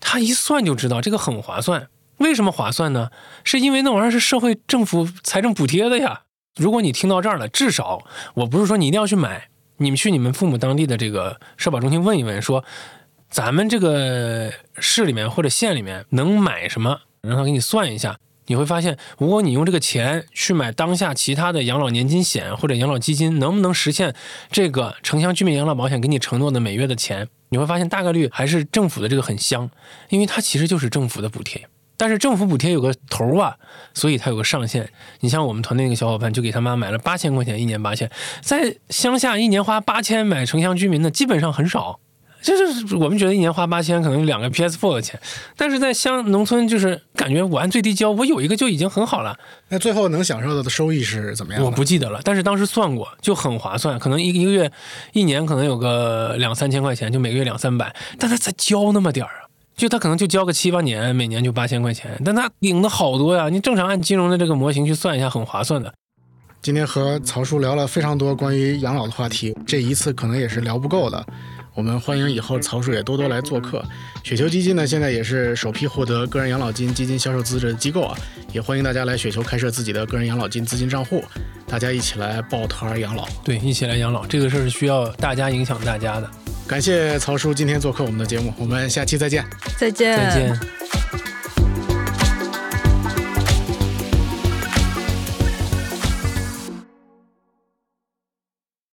他一算就知道这个很划算。为什么划算呢？是因为那玩意儿是社会政府财政补贴的呀。如果你听到这儿了，至少我不是说你一定要去买，你们去你们父母当地的这个社保中心问一问，说咱们这个市里面或者县里面能买什么，让他给你算一下，你会发现，如果你用这个钱去买当下其他的养老年金险或者养老基金，能不能实现这个城乡居民养老保险给你承诺的每月的钱？你会发现大概率还是政府的这个很香，因为它其实就是政府的补贴。但是政府补贴有个头啊，所以它有个上限。你像我们团队那个小伙伴，就给他妈买了八千块钱，一年八千，在乡下一年花八千买城乡居民的基本上很少。就是我们觉得一年花八千可能两个 PS4 的钱，但是在乡农村就是感觉我按最低交，我有一个就已经很好了。那最后能享受到的收益是怎么样？我不记得了，但是当时算过就很划算，可能一个一个月、一年可能有个两三千块钱，就每个月两三百，但他才交那么点儿啊。就他可能就交个七八年，每年就八千块钱，但他领的好多呀。你正常按金融的这个模型去算一下，很划算的。今天和曹叔聊了非常多关于养老的话题，这一次可能也是聊不够的。我们欢迎以后曹叔也多多来做客。雪球基金呢，现在也是首批获得个人养老金基金销售资质的机构啊，也欢迎大家来雪球开设自己的个人养老金资金账户，大家一起来抱团养老。对，一起来养老，这个事儿是需要大家影响大家的。感谢曹叔今天做客我们的节目，我们下期再见。再见。再见。